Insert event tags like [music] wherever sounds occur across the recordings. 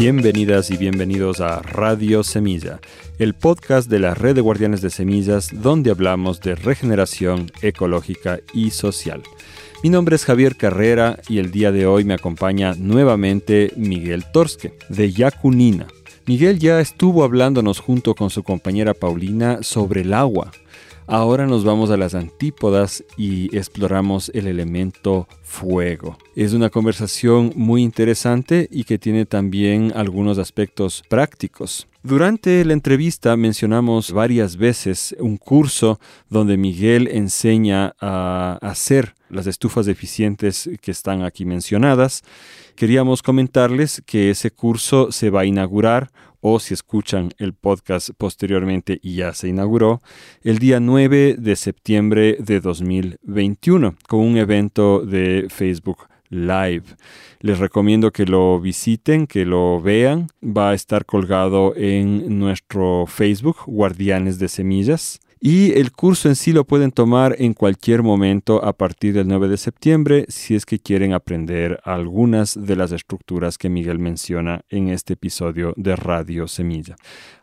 Bienvenidas y bienvenidos a Radio Semilla, el podcast de la Red de Guardianes de Semillas donde hablamos de regeneración ecológica y social. Mi nombre es Javier Carrera y el día de hoy me acompaña nuevamente Miguel Torske, de Yacunina. Miguel ya estuvo hablándonos junto con su compañera Paulina sobre el agua, Ahora nos vamos a las antípodas y exploramos el elemento fuego. Es una conversación muy interesante y que tiene también algunos aspectos prácticos. Durante la entrevista mencionamos varias veces un curso donde Miguel enseña a hacer las estufas eficientes que están aquí mencionadas. Queríamos comentarles que ese curso se va a inaugurar o si escuchan el podcast posteriormente y ya se inauguró, el día 9 de septiembre de 2021 con un evento de Facebook Live. Les recomiendo que lo visiten, que lo vean. Va a estar colgado en nuestro Facebook, Guardianes de Semillas. Y el curso en sí lo pueden tomar en cualquier momento a partir del 9 de septiembre si es que quieren aprender algunas de las estructuras que Miguel menciona en este episodio de Radio Semilla.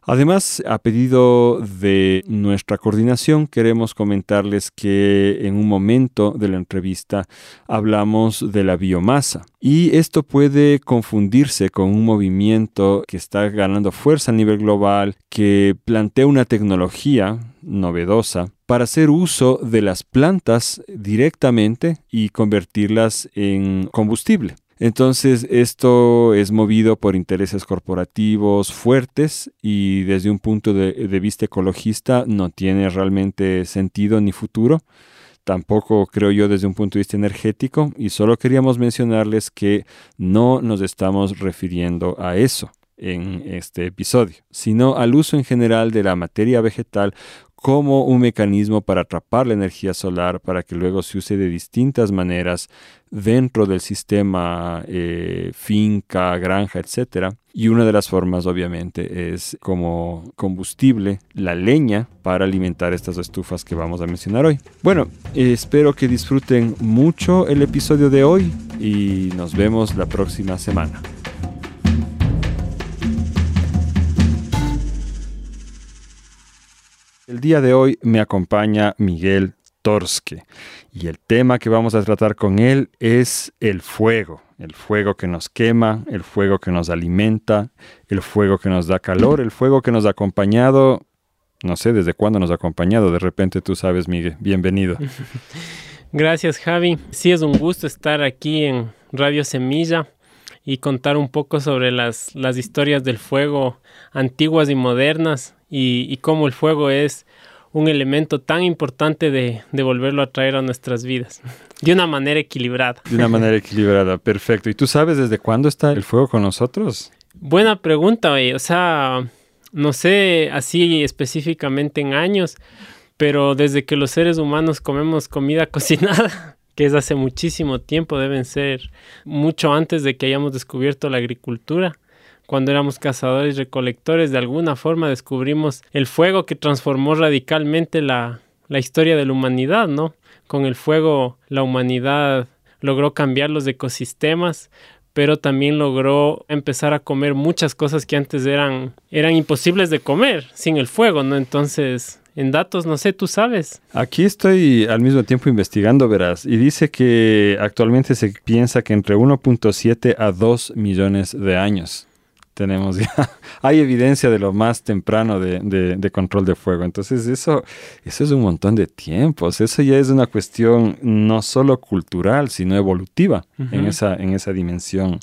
Además, a pedido de nuestra coordinación, queremos comentarles que en un momento de la entrevista hablamos de la biomasa y esto puede confundirse con un movimiento que está ganando fuerza a nivel global, que plantea una tecnología novedosa para hacer uso de las plantas directamente y convertirlas en combustible. Entonces esto es movido por intereses corporativos fuertes y desde un punto de, vista ecologista no tiene realmente sentido ni futuro. Tampoco creo yo desde un punto de vista energético y solo queríamos mencionarles que no nos estamos refiriendo a eso en este episodio, sino al uso en general de la materia vegetal como un mecanismo para atrapar la energía solar para que luego se use de distintas maneras dentro del sistema eh, finca, granja, etc. Y una de las formas obviamente es como combustible, la leña para alimentar estas estufas que vamos a mencionar hoy. Bueno, espero que disfruten mucho el episodio de hoy y nos vemos la próxima semana. El día de hoy me acompaña Miguel Torske y el tema que vamos a tratar con él es el fuego, el fuego que nos quema, el fuego que nos alimenta, el fuego que nos da calor, el fuego que nos ha acompañado, no sé desde cuándo nos ha acompañado, de repente tú sabes Miguel, bienvenido. [laughs] Gracias Javi, sí es un gusto estar aquí en Radio Semilla y contar un poco sobre las, las historias del fuego antiguas y modernas y, cómo el fuego es un elemento tan importante de, de, volverlo a traer a nuestras vidas, [laughs] de una manera equilibrada. De una manera [laughs] equilibrada, perfecto. ¿Y tú sabes desde cuándo está el fuego con nosotros? Buena pregunta, o sea, no sé así específicamente en años, pero desde que los seres humanos comemos comida [laughs] cocinada, que es hace muchísimo tiempo, deben ser mucho antes de que hayamos descubierto la agricultura cuando éramos cazadores y recolectores, de alguna forma descubrimos el fuego que transformó radicalmente la, la historia de la humanidad, ¿no? Con el fuego la humanidad logró cambiar los ecosistemas, pero también logró empezar a comer muchas cosas que antes eran, eran imposibles de comer sin el fuego, ¿no? Entonces, en datos, no sé, tú sabes. Aquí estoy al mismo tiempo investigando, verás, y dice que actualmente se piensa que entre 1.7 a 2 millones de años tenemos ya, [laughs] hay evidencia de lo más temprano de, control de fuego. Entonces eso, eso es un montón de tiempos. Eso ya es una cuestión no solo cultural, sino evolutiva en, esa, en esa dimensión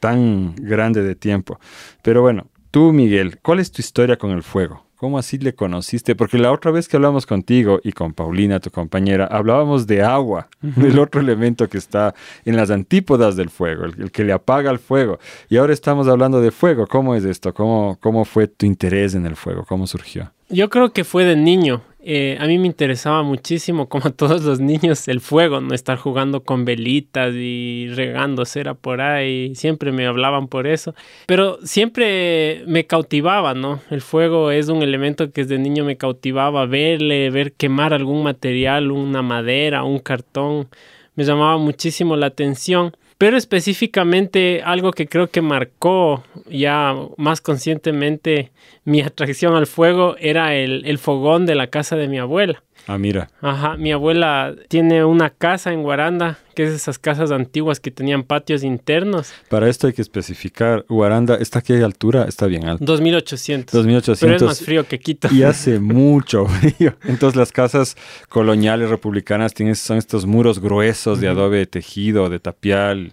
tan grande de tiempo. Pero bueno, tú Miguel, ¿cuál es tu historia con el fuego? ¿Cómo así le conociste? Porque la otra vez que hablamos contigo y con Paulina, tu compañera, hablábamos de agua, del otro elemento que está en las antípodas del fuego, el, que le apaga el fuego. Y ahora estamos hablando de fuego. ¿Cómo es esto? ¿Cómo, ¿Cómo fue tu interés en el fuego? ¿Cómo surgió? Yo creo que fue de niño. Eh, a mí me interesaba muchísimo, como a todos los niños, el fuego, no estar jugando con velitas y regando cera por ahí. Siempre me hablaban por eso. Pero siempre me cautivaba, ¿no? El fuego es un elemento que desde niño me cautivaba. Verle, ver quemar algún material, una madera, un cartón. Me llamaba muchísimo la atención pero específicamente algo que creo que marcó ya más conscientemente mi atracción al fuego era el, el fogón de la casa de mi abuela. Ah, mira. Ajá, mi abuela tiene una casa en Guaranda, que es esas casas antiguas que tenían patios internos. Para esto hay que especificar, Guaranda, ¿está a qué altura? Está bien alto. 2800. 2800. Pero es más frío que Quito. Y hace mucho [laughs] frío. Entonces las casas coloniales republicanas tienen, son estos muros gruesos de adobe tejido, de tapial,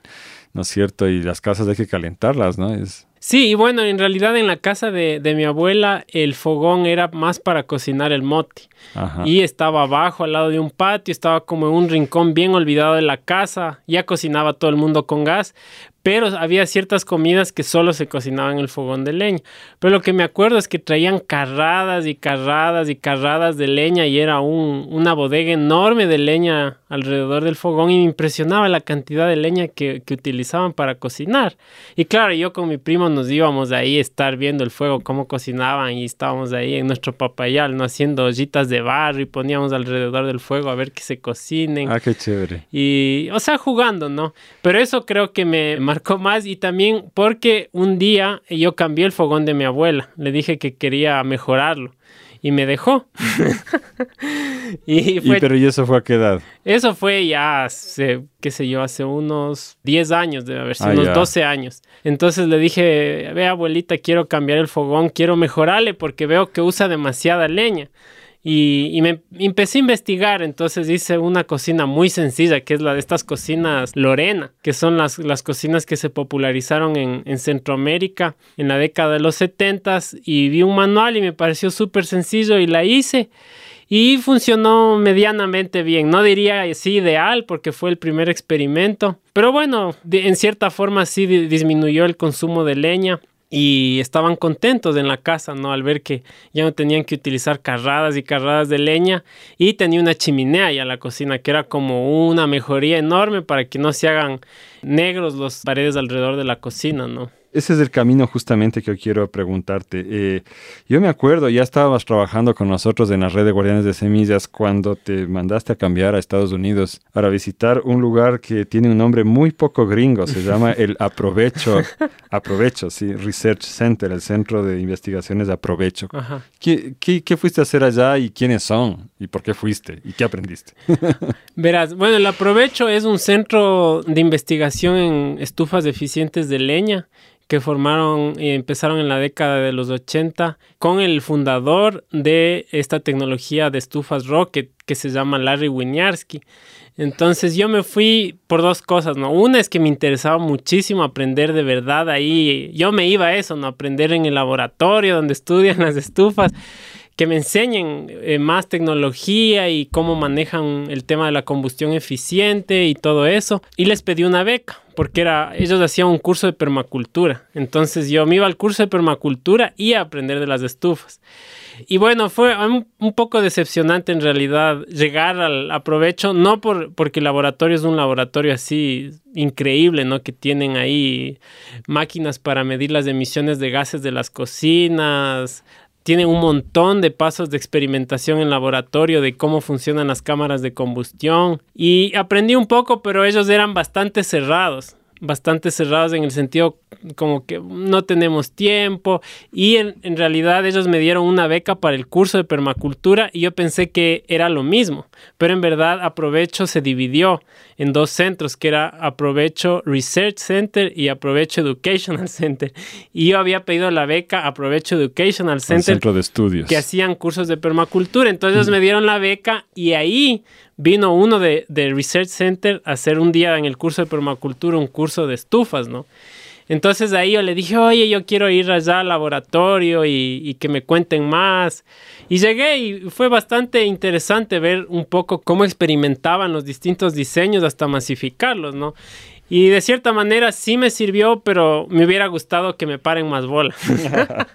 ¿no es cierto? Y las casas hay que calentarlas, ¿no? Es... Sí, y bueno, en realidad en la casa de, de mi abuela el fogón era más para cocinar el moti. Ajá. Y estaba abajo, al lado de un patio, estaba como en un rincón bien olvidado de la casa. Ya cocinaba todo el mundo con gas, pero había ciertas comidas que solo se cocinaban en el fogón de leña. Pero lo que me acuerdo es que traían carradas y carradas y carradas de leña y era un, una bodega enorme de leña alrededor del fogón y me impresionaba la cantidad de leña que, que utilizaban para cocinar. Y claro, yo con mi primo nos íbamos ahí a estar viendo el fuego, cómo cocinaban y estábamos ahí en nuestro papayal, ¿no? haciendo ollitas de barro y poníamos alrededor del fuego a ver que se cocinen. Ah, qué chévere. Y, o sea, jugando, ¿no? Pero eso creo que me marcó más y también porque un día yo cambié el fogón de mi abuela. Le dije que quería mejorarlo y me dejó. [laughs] y fue, ¿Y, pero ¿y eso fue a qué edad? Eso fue ya hace, qué sé yo, hace unos 10 años, debe haber sido, Ah, unos ya. 12 años. Entonces le dije, ve abuelita, quiero cambiar el fogón, quiero mejorarle porque veo que usa demasiada leña. Y, y me empecé a investigar, entonces hice una cocina muy sencilla, que es la de estas cocinas Lorena, que son las, las cocinas que se popularizaron en, en Centroamérica en la década de los 70 y vi un manual y me pareció súper sencillo y la hice. Y funcionó medianamente bien. No diría así ideal porque fue el primer experimento. Pero bueno, de- en cierta forma sí di- disminuyó el consumo de leña. Y estaban contentos en la casa, ¿no? Al ver que ya no tenían que utilizar carradas y carradas de leña. Y tenía una chimenea ya la cocina, que era como una mejoría enorme para que no se hagan negros las paredes alrededor de la cocina, ¿no? Ese es el camino justamente que yo quiero preguntarte. Eh, yo me acuerdo, ya estabas trabajando con nosotros en la red de Guardianes de Semillas cuando te mandaste a cambiar a Estados Unidos para visitar un lugar que tiene un nombre muy poco gringo. Se llama [laughs] el Aprovecho, Aprovecho, sí, Research Center, el Centro de Investigaciones de Aprovecho. Ajá. ¿Qué, qué, qué fuiste a hacer allá y quiénes son? ¿Y por qué fuiste? ¿Y qué aprendiste? [laughs] Verás, bueno, el Aprovecho es un centro de investigación en estufas eficientes de leña que formaron y empezaron en la década de los 80 con el fundador de esta tecnología de estufas Rocket que se llama Larry Winiarski. Entonces yo me fui por dos cosas, ¿no? Una es que me interesaba muchísimo aprender de verdad ahí. Yo me iba a eso, ¿no? Aprender en el laboratorio donde estudian las estufas que me enseñen eh, más tecnología y cómo manejan el tema de la combustión eficiente y todo eso. Y les pedí una beca, porque era, ellos hacían un curso de permacultura. Entonces yo me iba al curso de permacultura y a aprender de las estufas. Y bueno, fue un, un poco decepcionante en realidad llegar al aprovecho, no por, porque el laboratorio es un laboratorio así increíble, ¿no? Que tienen ahí máquinas para medir las emisiones de gases de las cocinas, tienen un montón de pasos de experimentación en laboratorio de cómo funcionan las cámaras de combustión. Y aprendí un poco, pero ellos eran bastante cerrados, bastante cerrados en el sentido como que no tenemos tiempo. Y en, en, realidad ellos me dieron una beca para el curso de permacultura y yo pensé que era lo mismo, pero en verdad Aprovecho se dividió en dos centros que era Aprovecho Research Center y Aprovecho Educational [laughs] Center y yo había pedido la beca Aprovecho Educational Center El centro de estudios que hacían cursos de permacultura entonces mm. me dieron la beca y ahí vino uno de, de Research Center a hacer un día en el curso de permacultura un curso de estufas, ¿no? Entonces ahí yo le dije, oye, yo quiero ir allá al laboratorio y, y, que me cuenten más. Y llegué y fue bastante interesante ver un poco cómo experimentaban los distintos diseños hasta masificarlos, ¿no? Y de cierta manera sí me sirvió, pero me hubiera gustado que me paren más bola. [laughs]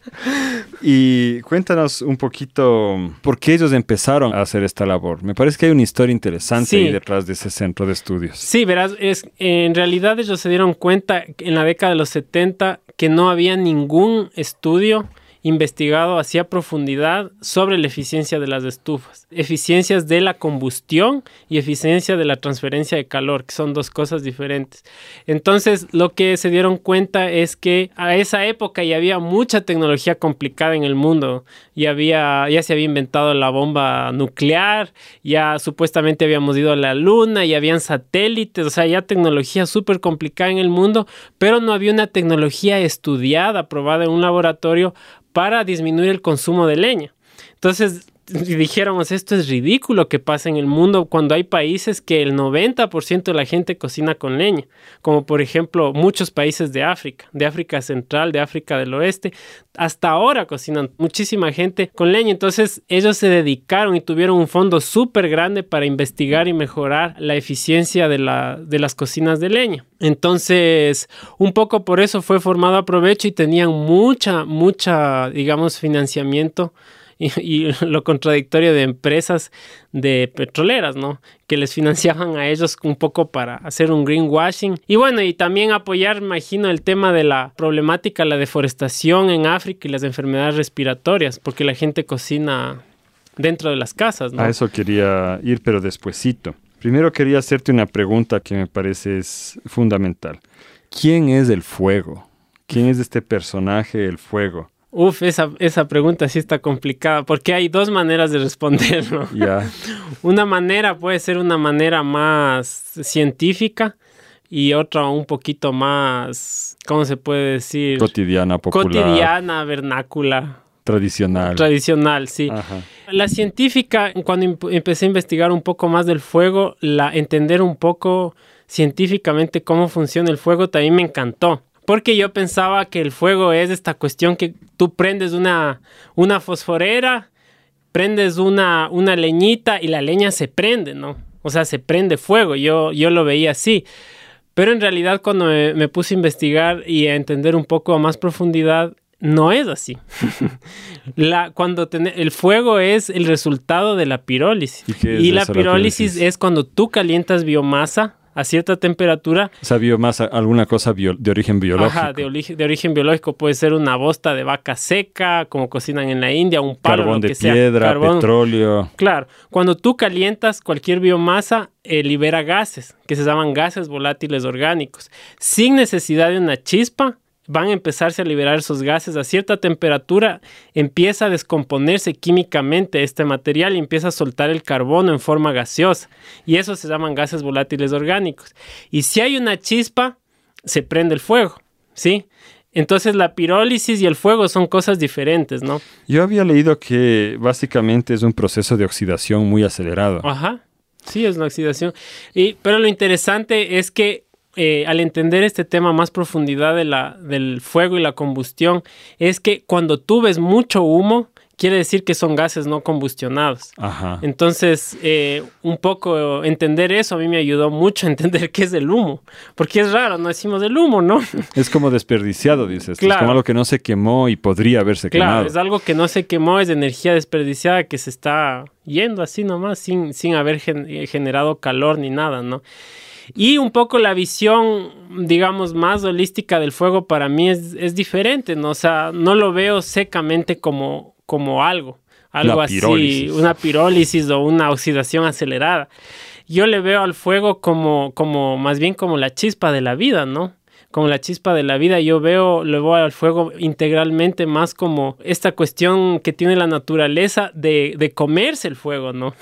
y cuéntanos un poquito por qué ellos empezaron a hacer esta labor. Me parece que hay una historia interesante Sí. ahí detrás de ese centro de estudios. Sí, verás, es, en realidad ellos se dieron cuenta en la década de los 70 que no había ningún estudio investigado así a profundidad sobre la eficiencia de las estufas, eficiencias de la combustión y eficiencia de la transferencia de calor, que son dos cosas diferentes. Entonces, lo que se dieron cuenta es que a esa época ya había mucha tecnología complicada en el mundo, ya había ya se había inventado la bomba nuclear, ya supuestamente habíamos ido a la luna, y habían satélites, o sea, ya tecnología súper complicada en el mundo, pero no había una tecnología estudiada, probada en un laboratorio para disminuir el consumo de leña. Entonces, dijéramos, esto es ridículo que pasa en el mundo cuando hay países que el 90% de la gente cocina con leña, como por ejemplo muchos países de África, de África Central, de África del Oeste, hasta ahora cocinan muchísima gente con leña. Entonces ellos se dedicaron y tuvieron un fondo súper grande para investigar y mejorar la eficiencia de, la, de las cocinas de leña. Entonces, un poco por eso fue formado a provecho y tenían mucha, mucha, digamos, financiamiento y, [laughs] lo contradictorio de empresas de petroleras, ¿no? Que les financiaban a ellos un poco para hacer un greenwashing. Y bueno, y también apoyar, imagino, el tema de la problemática, la deforestación en África y las enfermedades respiratorias, porque la gente cocina dentro de las casas, ¿no? A eso quería ir, pero despuesito. Primero quería hacerte una pregunta que me parece es fundamental. ¿Quién es el fuego? ¿Quién es este personaje, el fuego? Uf, esa, esa pregunta sí está complicada porque hay dos maneras de responderlo. [laughs] una manera puede ser una manera más científica y otra un poquito más, ¿cómo se puede decir? Cotidiana, popular. Cotidiana, vernácula. Tradicional. Tradicional, sí. La científica, cuando empecé a investigar un poco más del fuego, la entender un poco científicamente cómo funciona el fuego también me encantó. Porque yo pensaba que el fuego es esta cuestión que tú prendes una, una fosforera, prendes una, una leñita y la leña se prende, ¿no? O sea, se prende fuego. Yo, yo lo veía así. Pero en realidad cuando me, puse a investigar y a entender un poco a más profundidad, no es así. [laughs] la, cuando el fuego es el resultado de la pirólisis. ¿Y, la pirólisis es cuando tú calientas biomasa a cierta temperatura. O sea, biomasa, alguna cosa de origen biológico. Ajá, de, origen biológico. Puede ser una bosta de vaca seca, como cocinan en la India, un palo, Carbón de piedra, petróleo. Claro, cuando tú calientas cualquier biomasa, eh, libera gases, que se llaman gases volátiles orgánicos, sin necesidad de una chispa van a empezarse a liberar esos gases a cierta temperatura, empieza a descomponerse químicamente este material y empieza a soltar el carbono en forma gaseosa. Y eso se llaman gases volátiles orgánicos. Y si hay una chispa, se prende el fuego, ¿sí? Entonces la pirólisis y el fuego son cosas diferentes, ¿no? Yo había leído que básicamente es un proceso de oxidación muy acelerado. Ajá. Sí, es una oxidación. Y, pero lo interesante es que eh, al entender este tema más profundidad de la, del fuego y la combustión, es que cuando tú ves mucho humo, quiere decir que son gases no combustionados. Ajá. Entonces, eh, un poco entender eso a mí me ayudó mucho a [laughs] entender qué es el humo, porque es raro, no decimos el humo, ¿no? [laughs] Es como desperdiciado, dices. Claro. Es como algo que no se quemó y podría haberse quemado. Claro, es algo que no se quemó, es energía desperdiciada que se está yendo así nomás, sin, sin haber generado calor ni nada, ¿no? Y un poco la visión, digamos, más holística del fuego para mí es, diferente, ¿no? O sea, no lo veo secamente como, como algo, algo así, una pirólisis o una oxidación acelerada. Yo le veo al fuego como, como, más bien como la chispa de la vida, ¿no? Como la chispa de la vida. Yo veo, lo veo al fuego integralmente más como esta cuestión que tiene la naturaleza de, de comerse el fuego, ¿no?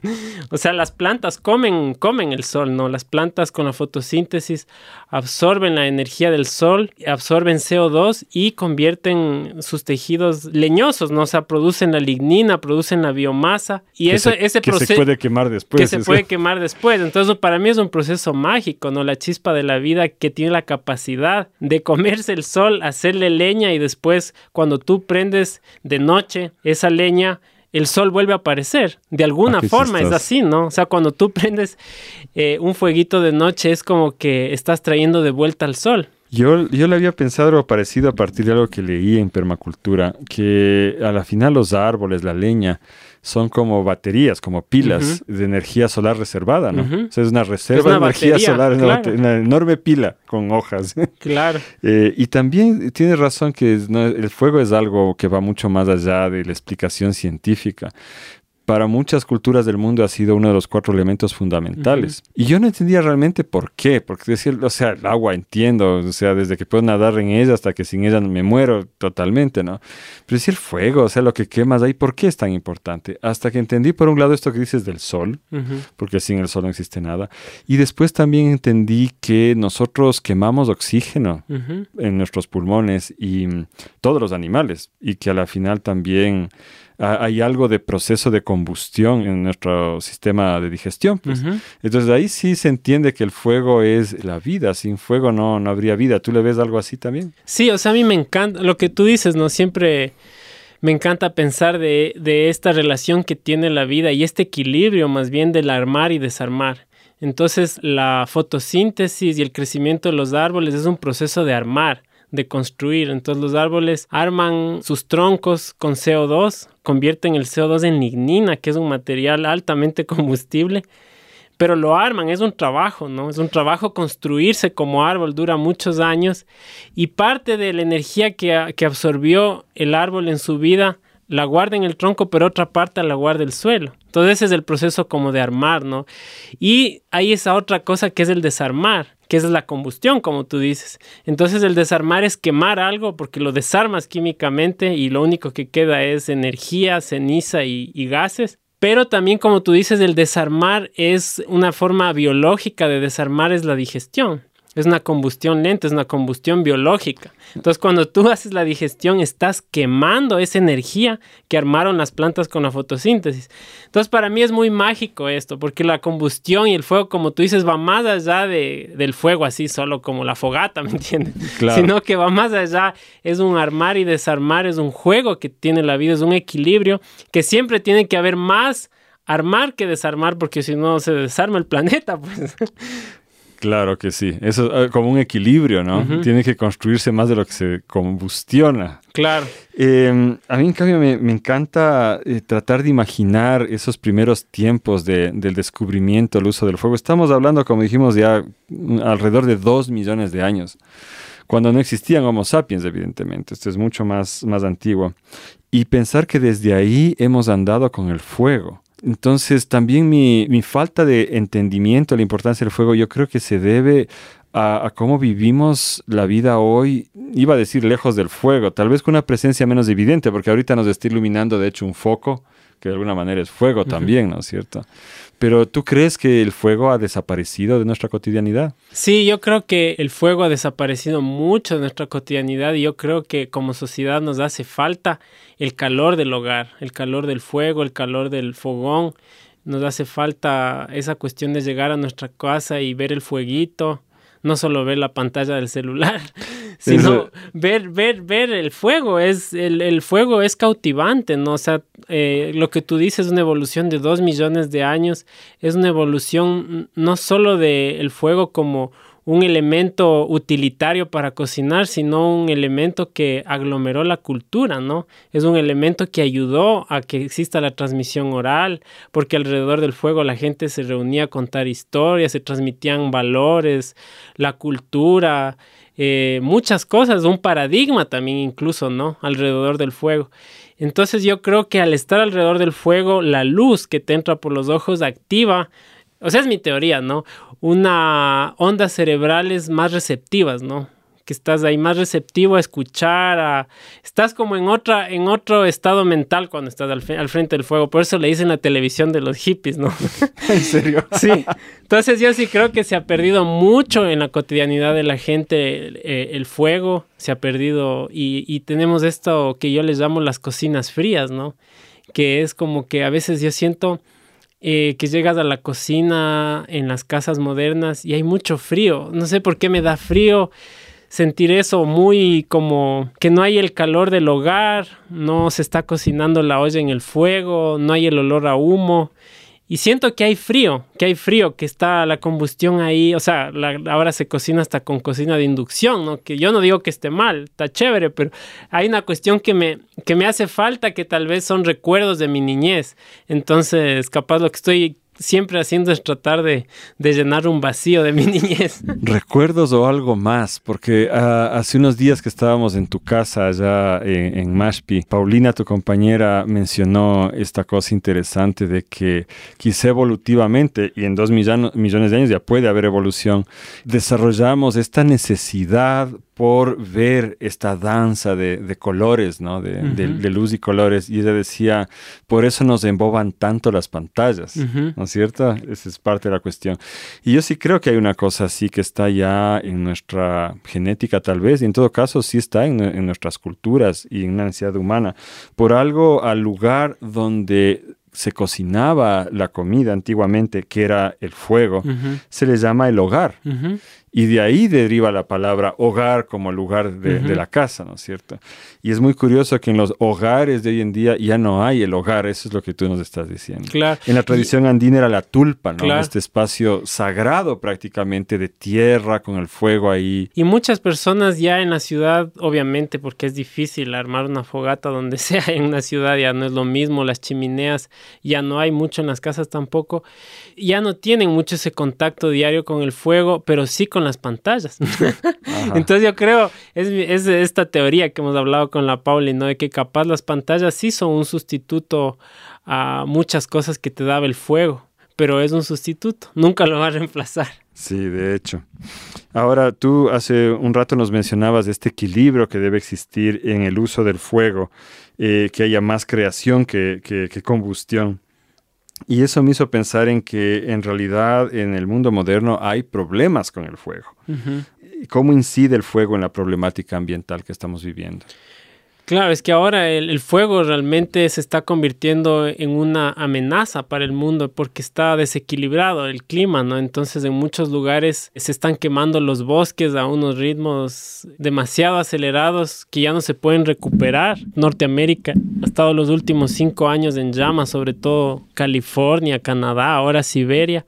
[laughs] o sea, las plantas comen, comen el sol, ¿no? Las plantas con la fotosíntesis absorben la energía del sol, absorben CO2 y convierten sus tejidos leñosos, ¿no? O sea, producen la lignina, producen la biomasa y eso, ese proceso... Que se puede quemar después. Que se puede quemar después. Entonces, para mí es un proceso mágico, ¿no? La chispa de la vida que tiene la capacidad de comerse el sol, hacerle leña y después cuando tú prendes de noche esa leña, el sol vuelve a aparecer. De alguna forma es así, ¿no? O sea, cuando tú prendes eh, un fueguito de noche es como que estás trayendo de vuelta al sol. Yo, yo le había pensado algo parecido a partir de algo que leí en permacultura, que a la final los árboles, la leña, son como baterías, como pilas de energía solar reservada, ¿no? O sea, es una reserva de energía solar, una, enorme pila con hojas. [laughs] Claro. Eh, y también tiene razón que el fuego es algo que va mucho más allá de la explicación científica para muchas culturas del mundo ha sido uno de los cuatro elementos fundamentales. Y yo no entendía realmente por qué, porque decir, o sea, el agua entiendo, o sea, desde que puedo nadar en ella hasta que sin ella me muero totalmente, ¿no? Pero decir el fuego, o sea, lo que quemas ahí, ¿por qué es tan importante? Hasta que entendí por un lado esto que dices del sol, porque sin el sol no existe nada, y después también entendí que nosotros quemamos oxígeno en nuestros pulmones y mm, todos los animales, y que a la final también hay algo de proceso de combustión en nuestro sistema de digestión. Pues. Entonces ahí sí se entiende que el fuego es la vida, sin fuego no, no habría vida. ¿Tú le ves algo así también? Sí, o sea, a mí me encanta lo que tú dices, ¿no? Siempre me encanta pensar de, de esta relación que tiene la vida y este equilibrio más bien del armar y desarmar. Entonces la fotosíntesis y el crecimiento de los árboles es un proceso de armar de construir. Entonces los árboles arman sus troncos con CO2, convierten el CO2 en lignina, que es un material altamente [laughs] combustible, pero lo arman, es un trabajo, ¿no? Es un trabajo construirse como árbol, dura muchos años y parte de la energía que, que absorbió el árbol en su vida la guarda en el tronco, pero otra parte la guarda el suelo. Entonces ese es el proceso como de armar, ¿no? Y hay esa otra cosa que es el desarmar que es la combustión, como tú dices. Entonces el desarmar es quemar algo porque lo desarmas químicamente y lo único que queda es energía, ceniza y, y gases. Pero también, como tú dices, el desarmar es una forma biológica de desarmar es la digestión. Es una combustión lenta, es una combustión biológica. Entonces, cuando tú haces la digestión, estás quemando esa energía que armaron las plantas con la fotosíntesis. Entonces, para mí es muy mágico esto, porque la combustión y el fuego, como tú dices, va más allá de, del fuego, así solo como la fogata, [laughs] ¿me entiendes? Claro. Sino que va más allá, es un armar y desarmar, es un juego que tiene la vida, es un equilibrio que siempre tiene que haber más armar que desarmar, porque si no se desarma el planeta, [laughs] pues. Claro que sí. Eso es ah, como un equilibrio, ¿no? Tiene que construirse más de lo que se combustiona. Claro. Em, a mí, en cambio, me, encanta eh, tratar de imaginar esos primeros tiempos del descubrimiento, el uso del fuego. Estamos hablando, como dijimos, ya mm, alrededor de dos millones de años, cuando no existían Homo sapiens, evidentemente. Esto es mucho más, más antiguo. Y pensar que desde ahí hemos andado con el fuego. Entonces, también mi, falta de entendimiento de la importancia del fuego, yo creo que se debe a, cómo vivimos la vida hoy, iba a decir lejos del fuego, tal vez con una presencia menos evidente, porque ahorita nos está iluminando, de hecho, un foco, que de alguna manera es fuego también, ¿no es cierto? Pero ¿tú crees que el fuego ha desaparecido de nuestra cotidianidad? Sí, yo creo que el fuego ha desaparecido mucho de nuestra cotidianidad y yo creo que como sociedad nos hace falta el calor del hogar, el calor del fuego, el calor del fogón. Nos hace falta esa cuestión de llegar a nuestra casa y ver el fueguito, no solo ver la pantalla del celular, [laughs] sino ver, ver, ver el fuego. Es, el, el, fuego es cautivante, ¿no? O sea, eh, lo que tú dices es una evolución de dos millones de años, es una evolución no solo del el fuego como un elemento utilitario para cocinar, sino un elemento que aglomeró la cultura, ¿no? Es un elemento que ayudó a que exista la transmisión oral, porque alrededor del fuego la gente se reunía a contar historias, se transmitían valores, la cultura, eh, muchas cosas, un paradigma también incluso, ¿no? Alrededor del fuego. Entonces yo creo que al estar alrededor del fuego, la luz que te entra por los ojos activa o sea, es mi teoría, ¿no? Una ondas cerebrales más receptivas, ¿no? Que estás ahí más receptivo a escuchar, a... estás como en otra, en otro estado mental cuando estás al, frente del fuego. Por eso le dicen la televisión de los hippies, ¿no? [laughs] ¿En serio? [laughs] sí. Entonces yo sí creo que se ha perdido mucho en la cotidianidad de la gente eh, el fuego, se ha perdido y, y tenemos esto que yo les llamo las cocinas frías, ¿no? Que es como que a veces yo siento eh, que llegas a la cocina en las casas modernas y hay mucho frío. No sé por qué me da frío sentir eso muy como que no hay el calor del hogar, no se está cocinando la olla en el fuego, no hay el olor a humo y siento que hay frío, que hay frío, que está la combustión ahí, o sea, ahora se cocina hasta con cocina de inducción, ¿no? Que yo no digo que esté mal, está chévere, pero hay una cuestión que me, que me hace falta, que tal vez son recuerdos de mi niñez. Entonces, capaz lo que estoy siempre haciendo es tratar de, llenar un vacío de mi [laughs] niñez. Recuerdos o algo más, porque ah, hace unos días que estábamos en tu casa allá en, Mashpi, Paulina, tu compañera, mencionó esta cosa interesante de que quizá evolutivamente, y en dos millones de años ya puede haber evolución, desarrollamos esta necesidad por ver esta danza de, colores, ¿no? De, luz y colores. Y ella decía, por eso nos emboban tanto las pantallas, ¿no es cierto? Esa es parte de la cuestión. Y yo sí creo que hay una cosa así que está ya en nuestra genética tal vez, y en todo caso sí está en, en nuestras culturas y en una necesidad humana. Por algo al lugar donde se cocinaba la comida antiguamente, que era el fuego, se le llama el hogar. Y de ahí deriva la palabra hogar como lugar de, la casa, ¿no es cierto? Y es muy curioso que en los hogares de hoy en día ya no hay el hogar, eso es lo que tú nos estás diciendo. Claro. En la tradición andina era la tulpa, ¿no? Este espacio sagrado prácticamente de tierra con el fuego ahí. Y muchas personas ya en la ciudad, obviamente, porque es difícil armar una fogata donde [laughs] sea en una ciudad, ya no es lo mismo, las chimeneas ya no hay mucho en las casas tampoco, ya no tienen mucho ese contacto diario con el fuego, pero sí con las pantallas. [laughs] Entonces yo creo, es, es, esta teoría que hemos hablado con la Pauli, ¿no? De que capaz las pantallas sí son un sustituto a muchas cosas que te daba el fuego, pero es un sustituto, nunca lo va a reemplazar. Sí, de hecho. Ahora, tú hace un rato nos mencionabas este equilibrio que debe existir en el uso del fuego, eh, que haya más creación que, que combustión. Y eso me hizo pensar en que en realidad en el mundo moderno hay problemas con el fuego. ¿Cómo incide el fuego en la problemática ambiental que estamos viviendo? Claro, es que ahora el, fuego realmente se está convirtiendo en una amenaza para el mundo porque está desequilibrado el clima, ¿no? Entonces en muchos lugares se están quemando los bosques a unos ritmos demasiado acelerados que ya no se pueden recuperar. Norteamérica ha estado los últimos cinco años en llamas, sobre todo California, Canadá, ahora Siberia.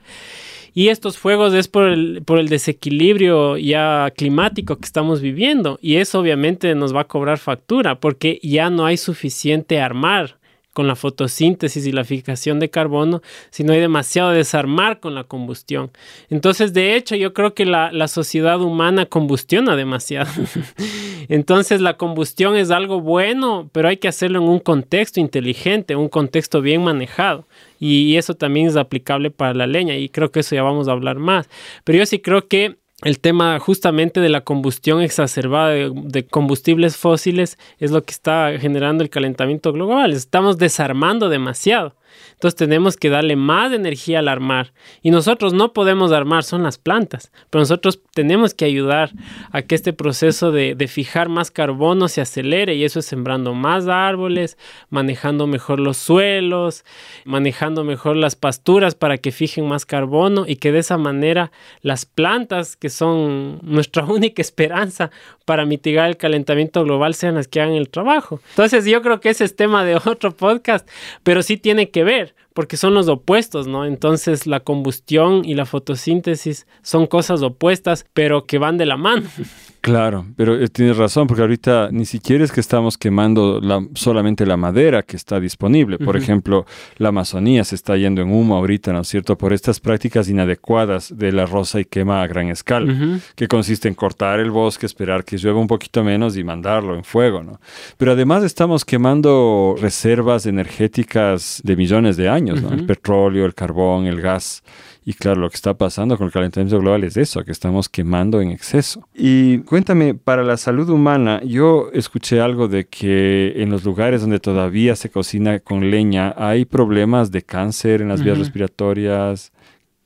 Y estos fuegos es por el, por el desequilibrio ya climático que estamos viviendo. Y eso obviamente nos va a cobrar factura porque ya no hay suficiente armar con la fotosíntesis y la fijación de carbono, sino hay demasiado desarmar con la combustión. Entonces, de hecho, yo creo que la, la sociedad humana combustiona demasiado. [laughs] Entonces, la combustión es algo bueno, pero hay que hacerlo en un contexto inteligente, un contexto bien manejado y eso también es aplicable para la leña y creo que eso ya vamos a hablar más. Pero yo sí creo que el tema justamente de la combustión exacerbada de, combustibles fósiles es lo que está generando el calentamiento global. Estamos desarmando demasiado. Entonces tenemos que darle más energía al armar. Y nosotros no podemos armar, son las plantas. Pero nosotros tenemos que ayudar a que este proceso de, fijar más carbono se acelere. Y eso es sembrando más árboles, manejando mejor los suelos, manejando mejor las pasturas para que fijen más carbono y que de esa manera las plantas, que son nuestra [laughs] única esperanza para mitigar el calentamiento global, sean las que hagan el trabajo. Entonces yo creo que ese es tema de [laughs] otro podcast, pero sí tiene que ver, porque son los opuestos, ¿no? Entonces la combustión y la fotosíntesis son cosas opuestas, pero que van de la mano. [laughs] Claro, pero eh, tienes razón, porque ahorita ni siquiera es que estamos quemando solamente la madera que está disponible. Por ejemplo, la Amazonía se está yendo en humo ahorita, ¿no es cierto? Por estas prácticas inadecuadas de la rosa y quema a gran escala, que consiste en cortar el bosque, esperar que llueva un poquito menos y mandarlo en fuego, ¿no? Pero además estamos quemando reservas energéticas de millones de años, ¿no? El petróleo, el carbón, el gas. Y claro, lo que está pasando con el calentamiento global es eso, que estamos quemando en exceso. Y cuéntame, para la salud humana, yo escuché algo de que en los lugares donde todavía se cocina con leña hay problemas de cáncer en las vías respiratorias.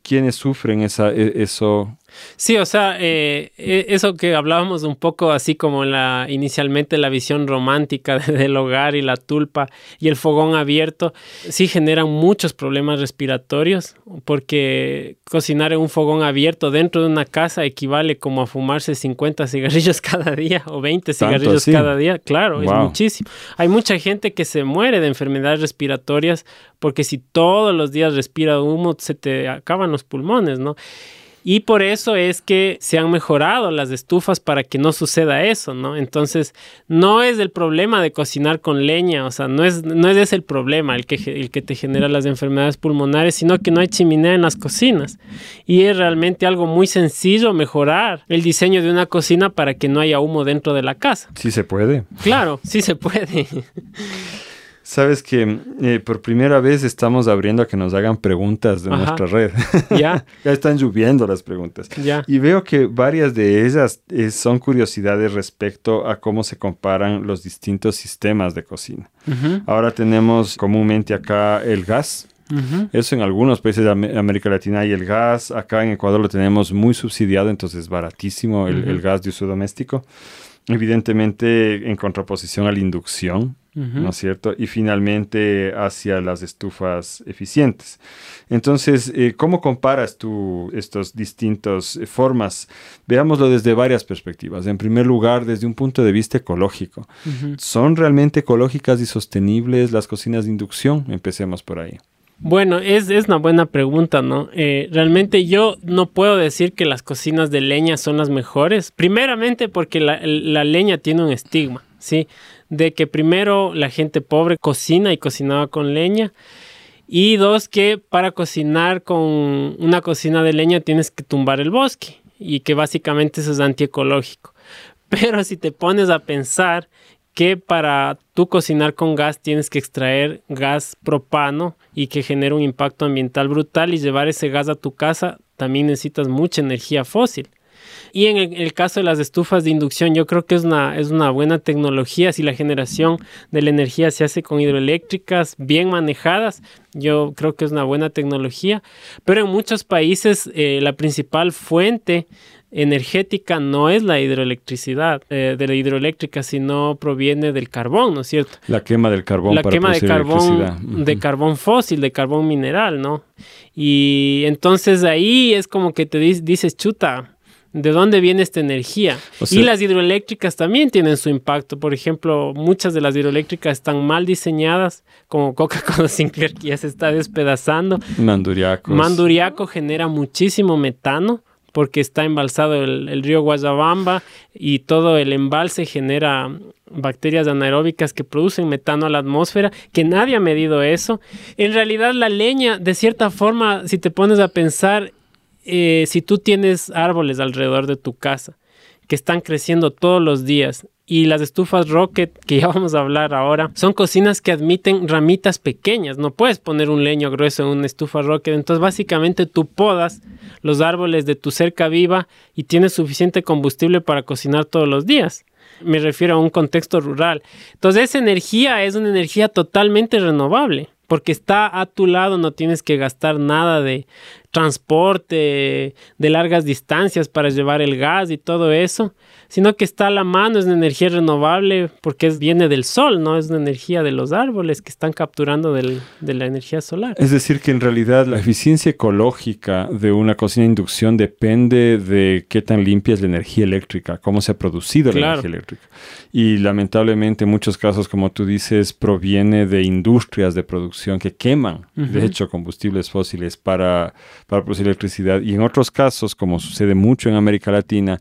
¿Quiénes sufren esa, e, eso? Sí, o sea, eh, e, eso que hablábamos un poco así como la inicialmente la visión romántica [laughs] del hogar y la tulpa y el fogón abierto, sí generan muchos problemas respiratorios porque cocinar en un fogón abierto dentro de una casa equivale como a fumarse 50 cigarrillos cada día o 20 cigarrillos cada día. Claro, es muchísimo. Hay mucha gente que se muere de enfermedades respiratorias porque si todos los días respira humo se te acaban los pulmones, ¿no? Y por eso es que se han mejorado las estufas para que no suceda eso, ¿no? Entonces, no es el problema de cocinar con leña, o sea, no es, no es ese el problema el que, el que te genera las enfermedades pulmonares, sino que no hay chimenea en las cocinas. Y es realmente algo muy sencillo mejorar el diseño de una cocina para que no haya humo dentro de la casa. Sí se puede. Claro, sí se puede. [laughs] Sabes que eh, por primera vez estamos abriendo a que nos hagan preguntas de nuestra red. [laughs] Ya. ya están lloviendo las preguntas. Ya. Y veo que varias de ellas eh, son curiosidades respecto a cómo se comparan los distintos sistemas de cocina. Ahora tenemos comúnmente acá el gas. Eso en algunos países de América Latina hay el gas. Acá en Ecuador lo tenemos muy subsidiado, entonces baratísimo el, el gas de uso doméstico. Evidentemente en contraposición a la inducción ¿no es cierto? Y finalmente hacia las estufas eficientes. Entonces, eh, ¿cómo comparas tú estas distintas eh, formas? Veámoslo desde varias perspectivas. En primer lugar, desde un punto de vista ecológico. ¿Son realmente ecológicas y sostenibles las cocinas de inducción? Empecemos por ahí. Bueno, es, una buena pregunta, ¿no? Eh, realmente yo no puedo decir que las cocinas de leña son las mejores. Primeramente porque la, la leña tiene un estigma, ¿sí? de que primero la gente pobre cocina y cocinaba con leña. Y dos, que para cocinar con una cocina de leña tienes que tumbar el bosque y que básicamente eso es antiecológico. [laughs] Pero si te pones a pensar que para tú cocinar con gas tienes que extraer gas propano y que genera un impacto ambiental brutal y llevar ese gas a tu casa, también necesitas mucha energía fósil. Y en el, caso de las estufas de inducción, yo creo que es una, es una buena tecnología. Si la generación de la energía se hace con hidroeléctricas bien manejadas, yo creo que es una buena tecnología. Pero en muchos países eh, la principal fuente energética no es la hidroelectricidad eh, de la hidroeléctrica, sino proviene del carbón, ¿no es cierto? La quema del carbón. La quema de carbón, de carbón fósil, de carbón mineral, ¿no? Y entonces ahí es como que te dices, chuta, de dónde viene esta energía. y las hidroeléctricas también tienen su impacto. Por ejemplo, muchas de las hidroeléctricas están mal diseñadas, como Coca-Cola [laughs] Sinclair, que ya se está despedazando. Manduriaco. Manduriaco genera muchísimo metano porque está embalsado el, río Guayabamba y todo el embalse genera bacterias anaeróbicas que producen metano a la atmósfera, que nadie ha medido eso. En realidad la leña, de cierta forma, si te pones a pensar, eh, si tú tienes árboles alrededor de tu casa que están creciendo todos los días y las estufas Rocket, que ya [laughs] vamos a hablar ahora, son cocinas que admiten ramitas pequeñas. No puedes poner un leño grueso en una estufa Rocket. Entonces, básicamente, tú podas los árboles de tu cerca viva y tienes suficiente combustible para cocinar todos los días. Me refiero a un contexto rural. Entonces, esa energía es una energía totalmente renovable porque está a tu lado, no tienes que gastar nada de transporte de largas distancias para llevar el gas y todo eso, sino que está a la mano, es una energía renovable porque viene del sol, no es una energía de los árboles que están capturando de la energía solar. Es decir, que en realidad la eficiencia ecológica de una cocina de inducción depende de qué tan limpia es la energía eléctrica, cómo se ha producido la energía eléctrica. Y lamentablemente en muchos casos, como tú dices, proviene de industrias de producción que queman, de hecho, combustibles fósiles para para producir electricidad. Y en otros casos, como sucede mucho en América Latina,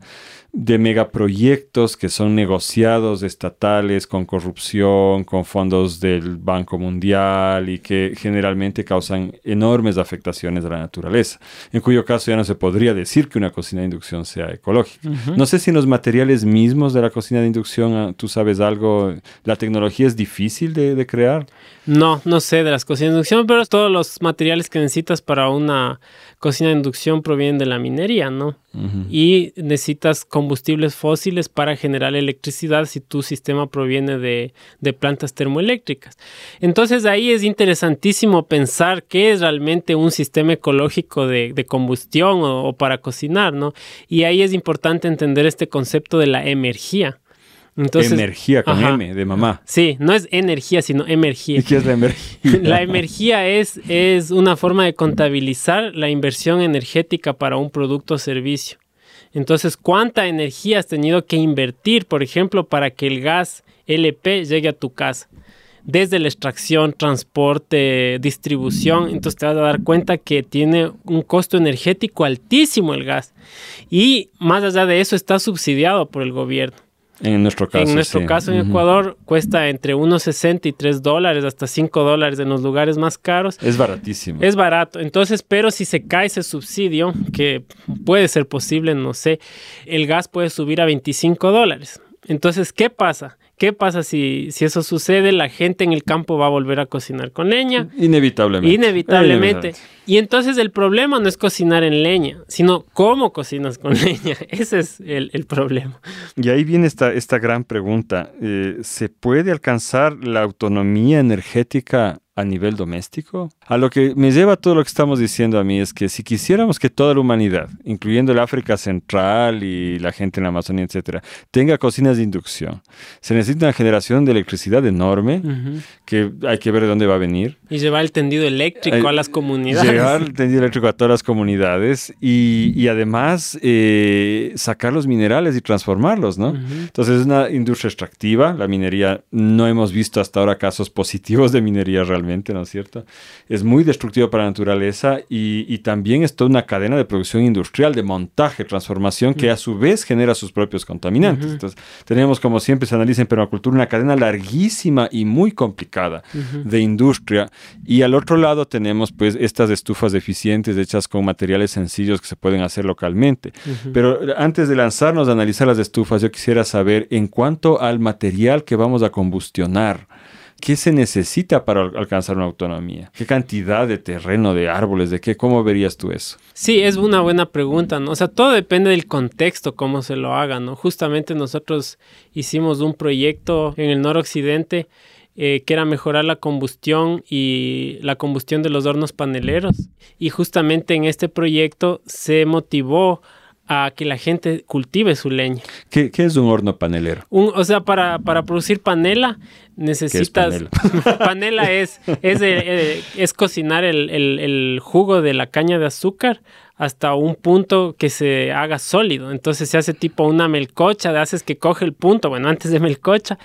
de megaproyectos que son negociados estatales con corrupción, con fondos del Banco Mundial y que generalmente causan enormes afectaciones a la naturaleza, en cuyo caso ya no se podría decir que una cocina de inducción sea ecológica. No sé si en los materiales mismos de la cocina de inducción ah, tú sabes algo, la tecnología es difícil de, crear. No, no sé de las cocinas de inducción, pero todos los materiales que necesitas para una cocina de inducción provienen de la minería, ¿no? Y necesitas como combustibles fósiles para generar electricidad si tu sistema proviene de, plantas termoeléctricas. Entonces ahí es interesantísimo pensar qué es realmente un sistema ecológico de, combustión o, para cocinar, ¿no? Y ahí es importante entender este concepto de la energía. Entonces, energía con M de mamá. Sí, no es energía, sino energía. ¿Y qué es la [laughs] energía? La energía es, es una forma de contabilizar la inversión energética para un producto o servicio. Entonces, ¿cuánta energía has tenido que invertir, por ejemplo, para que el gas LP llegue a tu casa? Desde la extracción, transporte, distribución, entonces te vas a dar cuenta que tiene un costo energético altísimo el gas. Y más allá de eso, está subsidiado por el gobierno. En nuestro caso. En nuestro caso en Ecuador cuesta entre 1,60 y 3 dólares, hasta 5 dólares en los lugares más caros. Es baratísimo. Es barato. Entonces, pero si se cae ese subsidio, que puede ser posible, no sé, el gas puede subir a 25 dólares. Entonces, ¿qué pasa? ¿Qué pasa si, si eso sucede? La gente en el campo va a volver a cocinar con leña. Inevitablemente. Inevitablemente. Y entonces el problema no es cocinar en leña, sino cómo cocinas con [laughs] leña. Ese es el, problema. Y ahí viene esta, esta gran pregunta. Eh, ¿Se puede alcanzar la autonomía energética a nivel doméstico? A lo que me lleva todo lo que estamos diciendo a mí es que si quisiéramos que toda la humanidad, incluyendo el África Central y la gente en la Amazonía, etcétera, tenga cocinas de inducción, se necesita una generación de electricidad enorme que hay que ver de dónde va a venir. Y llevar el tendido eléctrico a las comunidades. Llevar el tendido eléctrico a todas las comunidades y, además eh, sacar los minerales y transformarlos, ¿no? Entonces es una industria extractiva. La minería, no hemos visto hasta ahora casos positivos de minería realmente, ¿no es cierto? Es muy destructivo para la naturaleza y, también es toda una cadena de producción industrial, de montaje, transformación, que a su vez genera sus propios contaminantes. Entonces tenemos, como siempre se analiza en permacultura, una cadena larguísima y muy complicada de industria. Y al otro lado tenemos pues estas estufas eficientes hechas con materiales sencillos que se pueden hacer localmente. Pero antes de lanzarnos a analizar las estufas, yo quisiera saber en cuanto al material que vamos a combustionar, ¿Qué se necesita para alcanzar una autonomía? ¿Qué cantidad de terreno, de árboles, de qué? ¿Cómo verías tú eso? Sí, es una buena pregunta, ¿no? O sea, todo depende del contexto, cómo se lo haga, ¿no? Justamente nosotros hicimos un proyecto en el noroccidente eh, que era mejorar la combustión y la combustión de los hornos paneleros. Y justamente en este proyecto se motivó a que la gente cultive su leña. ¿Qué, es un horno panelero? o sea, para, para producir panela necesitas... es panela? [laughs] panela es, es, eh, es cocinar el, el, el, jugo de la caña de azúcar hasta un punto que se haga sólido. Entonces se hace tipo una melcocha, haces que coge el punto, bueno, antes de melcocha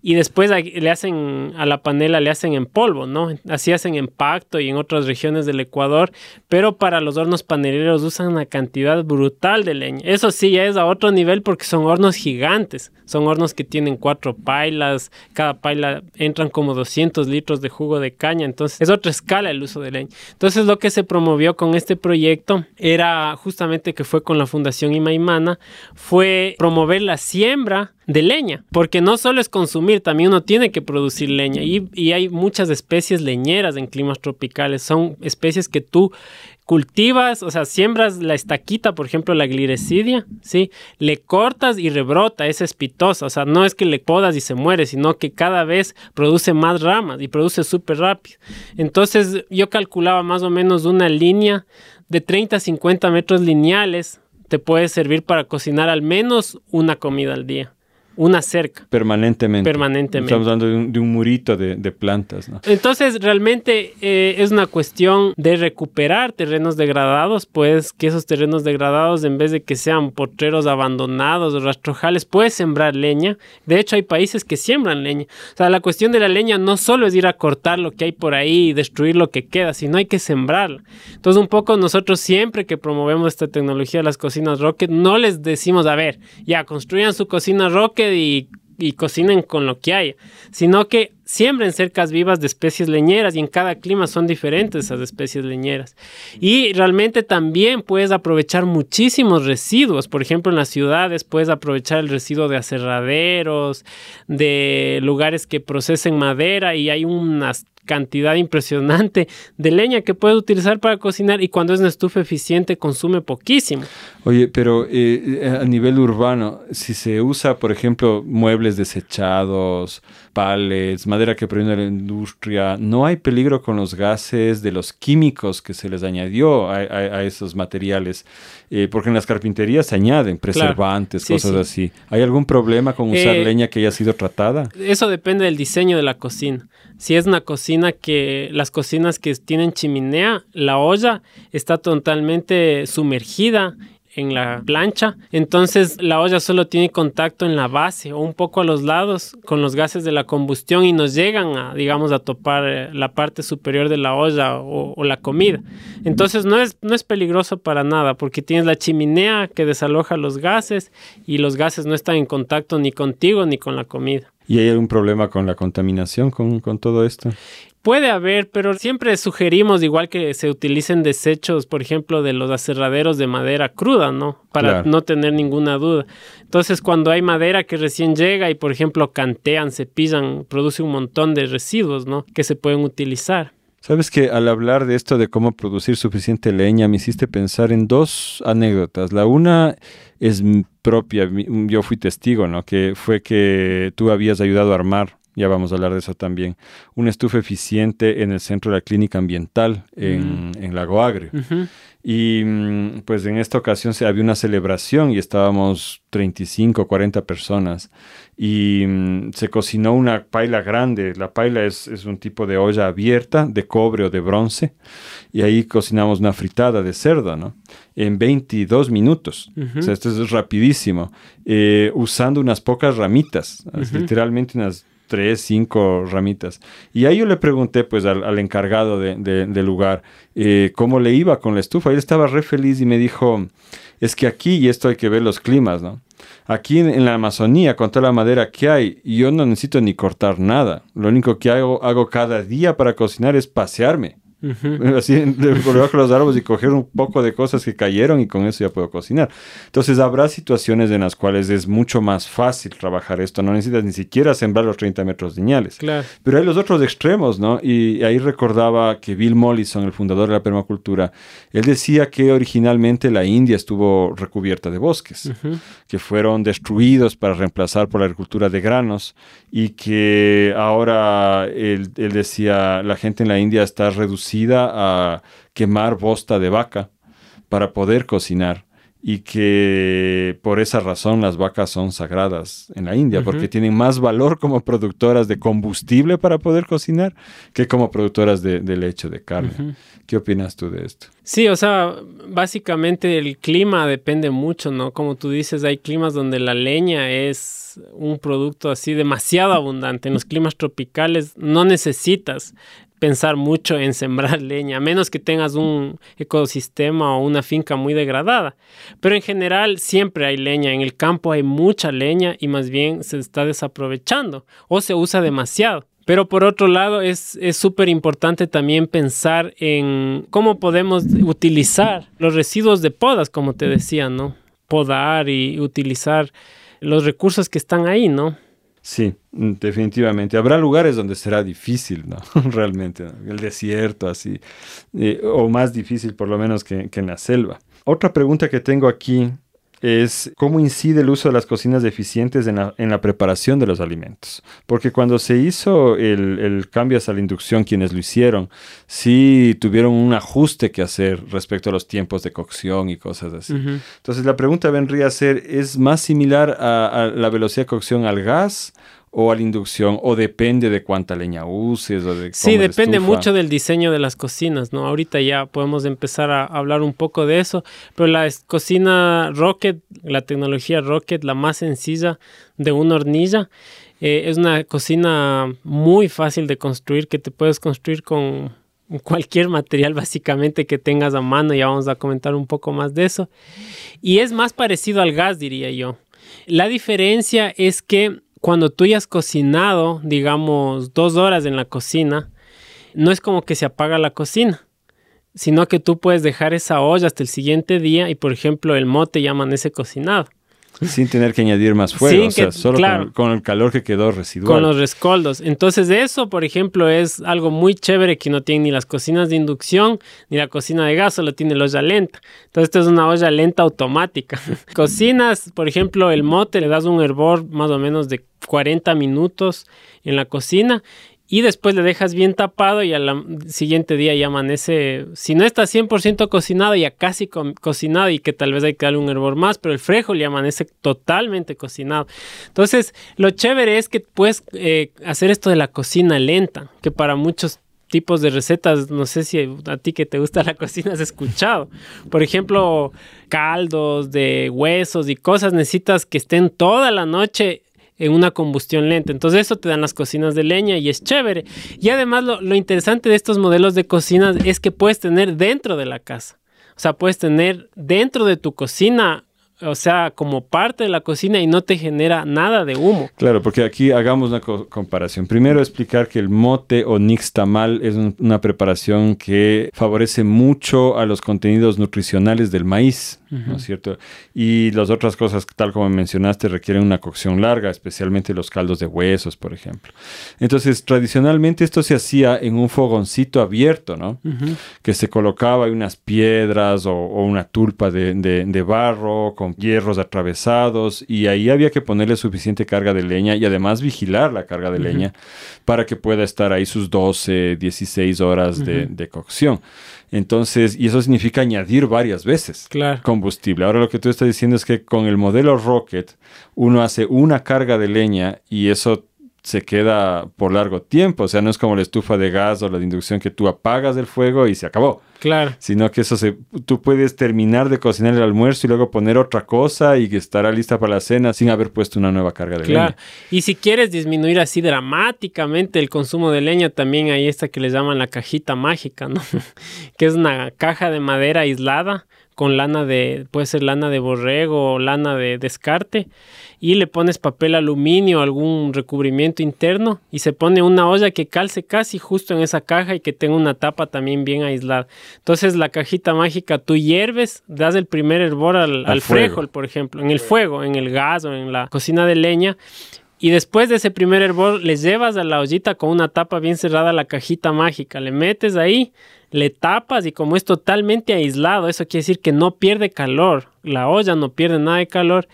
y después le hacen a la panela, le hacen en polvo, ¿no? Así hacen en Pacto y en otras regiones del Ecuador, pero para los hornos paneleros usan una cantidad brutal de leña. Eso sí, ya es a otro nivel porque son hornos gigantes, son hornos que tienen cuatro pailas, cada paila entran como 200 litros de jugo de caña, entonces es otra escala el uso de leña. Entonces lo que se promovió con este proyecto era justamente que fue con la Fundación Imaimana, fue promover la siembra de leña, porque no solo es consumir, también uno tiene que producir leña y, hay muchas especies leñeras en climas tropicales, son especies que tú cultivas, o sea, siembras la estaquita, por ejemplo, la gliricidia, ¿sí? Le cortas y rebrota, es espitosa, o sea, no es que le podas y se muere, sino que cada vez produce más ramas y produce súper rápido. Entonces, yo calculaba más o menos una línea de 30 a 50 metros lineales, te puede servir para cocinar al menos una comida al día una cerca. Permanentemente. Permanentemente. Estamos hablando de un, murito de, plantas. ¿no? Entonces, realmente eh, es una cuestión de recuperar terrenos degradados, pues que esos terrenos degradados, en vez de que sean potreros abandonados o rastrojales, puedes sembrar leña. De hecho, hay países que siembran leña. O sea, la cuestión de la leña no solo es ir a cortar lo que hay por ahí y destruir lo que queda, sino hay que sembrarla. Entonces, un poco nosotros siempre que promovemos esta tecnología de las cocinas Rocket, no les decimos, a ver, ya construyan su cocina Rocket y, y cocinen con lo que hay, sino que siembren cercas vivas de especies leñeras y en cada clima son diferentes esas especies leñeras. Y realmente también puedes aprovechar muchísimos residuos. Por ejemplo, en las ciudades puedes aprovechar el residuo de aserraderos, de lugares que procesen madera y hay unas cantidad impresionante de leña que puedes utilizar para cocinar y cuando es una estufa eficiente consume poquísimo. Oye, pero eh, a nivel urbano, si se usa, por ejemplo, muebles desechados, palets, madera que proviene de la industria, ¿no hay peligro con los gases de los químicos que se les añadió a, esos materiales? Eh, porque en las carpinterías se añaden preservantes, cosas así. ¿Hay algún problema con usar eh, leña que haya sido tratada? Eso depende del diseño de la cocina. Si es una cocina que las cocinas que tienen chimenea, la olla está totalmente sumergida en la plancha, entonces la olla solo tiene contacto en la base o un poco a los lados con los gases de la combustión y nos llegan a, digamos, a topar eh, la parte superior de la olla o, la comida. Entonces no es, no es peligroso para nada porque tienes la chimenea que desaloja los gases y los gases no están en contacto ni contigo ni con la comida. ¿Y hay algún problema con la contaminación con, con todo esto? Puede haber, pero siempre sugerimos igual que se utilicen desechos, por ejemplo, de los aserraderos de madera cruda, ¿no? Para no tener ninguna duda. Entonces, cuando hay madera que recién llega y, por ejemplo, cantean, se pisan, produce un montón de residuos, ¿no? Que se pueden utilizar. Sabes que al hablar de esto de cómo producir suficiente leña, me hiciste pensar en dos anécdotas. La una es propia, yo fui testigo, ¿no? Que fue que tú habías ayudado a armar ya vamos a hablar de eso también, una estufa eficiente en el centro de la clínica ambiental en, mm. en Lago Agrio. Y mm, pues en esta ocasión se, había una celebración y estábamos 35, 40 personas y mm, se cocinó una paila grande. La paila es, es, un tipo de olla abierta de cobre o de bronce y ahí cocinamos una fritada de cerdo, ¿no? En 22 minutos. O sea, esto es rapidísimo. Eh, usando unas pocas ramitas, literalmente unas tres, cinco ramitas. Y ahí yo le pregunté pues al, encargado del lugar eh, cómo le iba con la estufa. Él estaba re feliz y me dijo, es que aquí, y esto hay que ver los climas, ¿no? Aquí en, la Amazonía, con toda la madera que hay, yo no necesito ni cortar nada. Lo único que hago, hago cada día para cocinar es pasearme. [laughs] Así, por debajo de los árboles y coger un poco de cosas que cayeron y con eso ya puedo cocinar. Entonces habrá situaciones en las cuales es mucho más fácil trabajar esto. No necesitas ni siquiera sembrar los 30 metros lineales. Claro. Pero hay los otros extremos, ¿no? Y ahí recordaba que Bill Mollison, el fundador de la permacultura, él decía que originalmente la India estuvo recubierta de bosques, que fueron destruidos para reemplazar por la agricultura de granos y que ahora él, él decía la gente en la India está a quemar bosta de vaca para poder cocinar y que por esa razón las vacas son sagradas en la India, porque tienen más valor como productoras de combustible para poder cocinar que como productoras de, leche de carne. ¿Qué opinas tú de esto? Sí, o sea, básicamente el clima depende mucho, ¿no? Como tú dices, hay climas donde la leña es un producto así demasiado abundante. En los climas tropicales no necesitas pensar mucho en sembrar [laughs] leña, a menos que tengas un ecosistema o una finca muy degradada. Pero en general siempre hay leña, en el campo hay mucha leña y más bien se está desaprovechando o se usa demasiado. Pero por otro lado es súper importante también pensar en cómo podemos utilizar los residuos de podas, como te decía, ¿no? Podar y utilizar los recursos que están ahí, ¿no? Sí, mm, definitivamente. Habrá lugares donde será difícil, ¿no? [laughs] Realmente, el desierto, así, eh, o más difícil por lo menos que en la selva. Otra pregunta que tengo aquí es cómo incide el uso de las cocinas eficientes en la, preparación de los alimentos. Porque cuando se hizo el, cambio hacia la inducción, quienes lo hicieron, sí tuvieron un ajuste que hacer respecto a los tiempos de cocción y cosas así. Entonces la pregunta vendría a ser, ¿es más similar a la velocidad de cocción al gas? O a la inducción o depende de cuánta leña uses o de Sí, depende mucho del diseño de las cocinas, ¿no? Ahorita ya podemos empezar a hablar un poco de eso, pero la cocina Rocket, la tecnología Rocket, la más sencilla de una hornilla, eh, es una cocina muy fácil de construir que te puedes construir con cualquier material básicamente que tengas a mano, ya vamos a comentar un poco más de eso. Y es más parecido al gas, diría yo. La diferencia es que cuando tú ya has cocinado, digamos, dos horas en la cocina, no es como que se apaga la cocina, sino que tú puedes dejar esa olla hasta el siguiente día y, por ejemplo, el mote ya amanece cocinado. Sin tener que añadir más fuego, o sea, solo con, el calor que quedó residual. Con los rescoldos. Entonces eso, por ejemplo, es algo muy chévere que no tiene ni las cocinas de inducción ni la cocina de gas, solo tiene la olla lenta. Entonces esto es una olla lenta automática. [laughs] Cocinas, por ejemplo, el mote, le das un hervor más o menos de 40 minutos en la cocina y después le dejas bien tapado y al siguiente día ya amanece, si no está 100% cocinado, ya casi cocinado y que tal vez hay que darle un hervor más, pero el frejo ya amanece totalmente cocinado. Entonces, lo chévere es que puedes eh, hacer esto de la cocina lenta, que para muchos tipos de recetas, no sé si a ti que te gusta la [laughs] cocina has escuchado. Por ejemplo, caldos de huesos y cosas necesitas que estén toda la noche en una combustión lenta. Entonces eso te dan las cocinas de leña y es chévere. Y además lo, lo interesante de estos modelos de cocinas es que puedes tener dentro de la casa. O sea, puedes tener dentro de tu cocina o sea, como parte de la cocina y no te genera nada de humo. Claro, porque aquí hagamos una comparación. Primero explicar que el mote o nixtamal es una preparación que favorece mucho a los contenidos nutricionales del maíz, ¿no es cierto? Y las otras cosas, tal como mencionaste, requieren una cocción larga, especialmente los caldos de huesos, por ejemplo. Entonces, tradicionalmente esto se hacía en un fogoncito abierto, ¿no? Que se colocaba unas piedras o, una tulpa de, de barro con hierros atravesados y ahí había que ponerle suficiente carga de leña y además vigilar la carga de leña para que pueda estar ahí sus 12, 16 horas de, de, cocción. Entonces, y eso significa añadir varias veces combustible. Ahora lo que tú estás diciendo es que con el modelo Rocket uno hace una carga de leña y eso se queda por largo tiempo. O sea, no es como la estufa de gas o la de inducción que tú apagas el fuego y se acabó. Claro. Sino que eso se, tú puedes terminar de cocinar el almuerzo y luego poner otra cosa y que estará lista para la cena sin haber puesto una nueva carga de claro. leña. Y si quieres disminuir así dramáticamente el consumo de leña, también hay esta que le llaman la cajita mágica, ¿no? [laughs] que es una caja de madera aislada con lana de, puede ser lana de borrego o lana de descarte y le pones papel aluminio, algún recubrimiento interno y se pone una olla que calce casi justo en esa caja y que tenga una tapa también bien aislada. Entonces la cajita mágica tú hierves, das el primer hervor al, al, por ejemplo, en el fuego, en el gas o en la cocina de leña. Y después de ese primer hervor le llevas a la ollita con una tapa bien cerrada la cajita mágica, le metes ahí, le tapas y como es totalmente aislado, eso quiere decir que no pierde calor, la olla no pierde nada de calor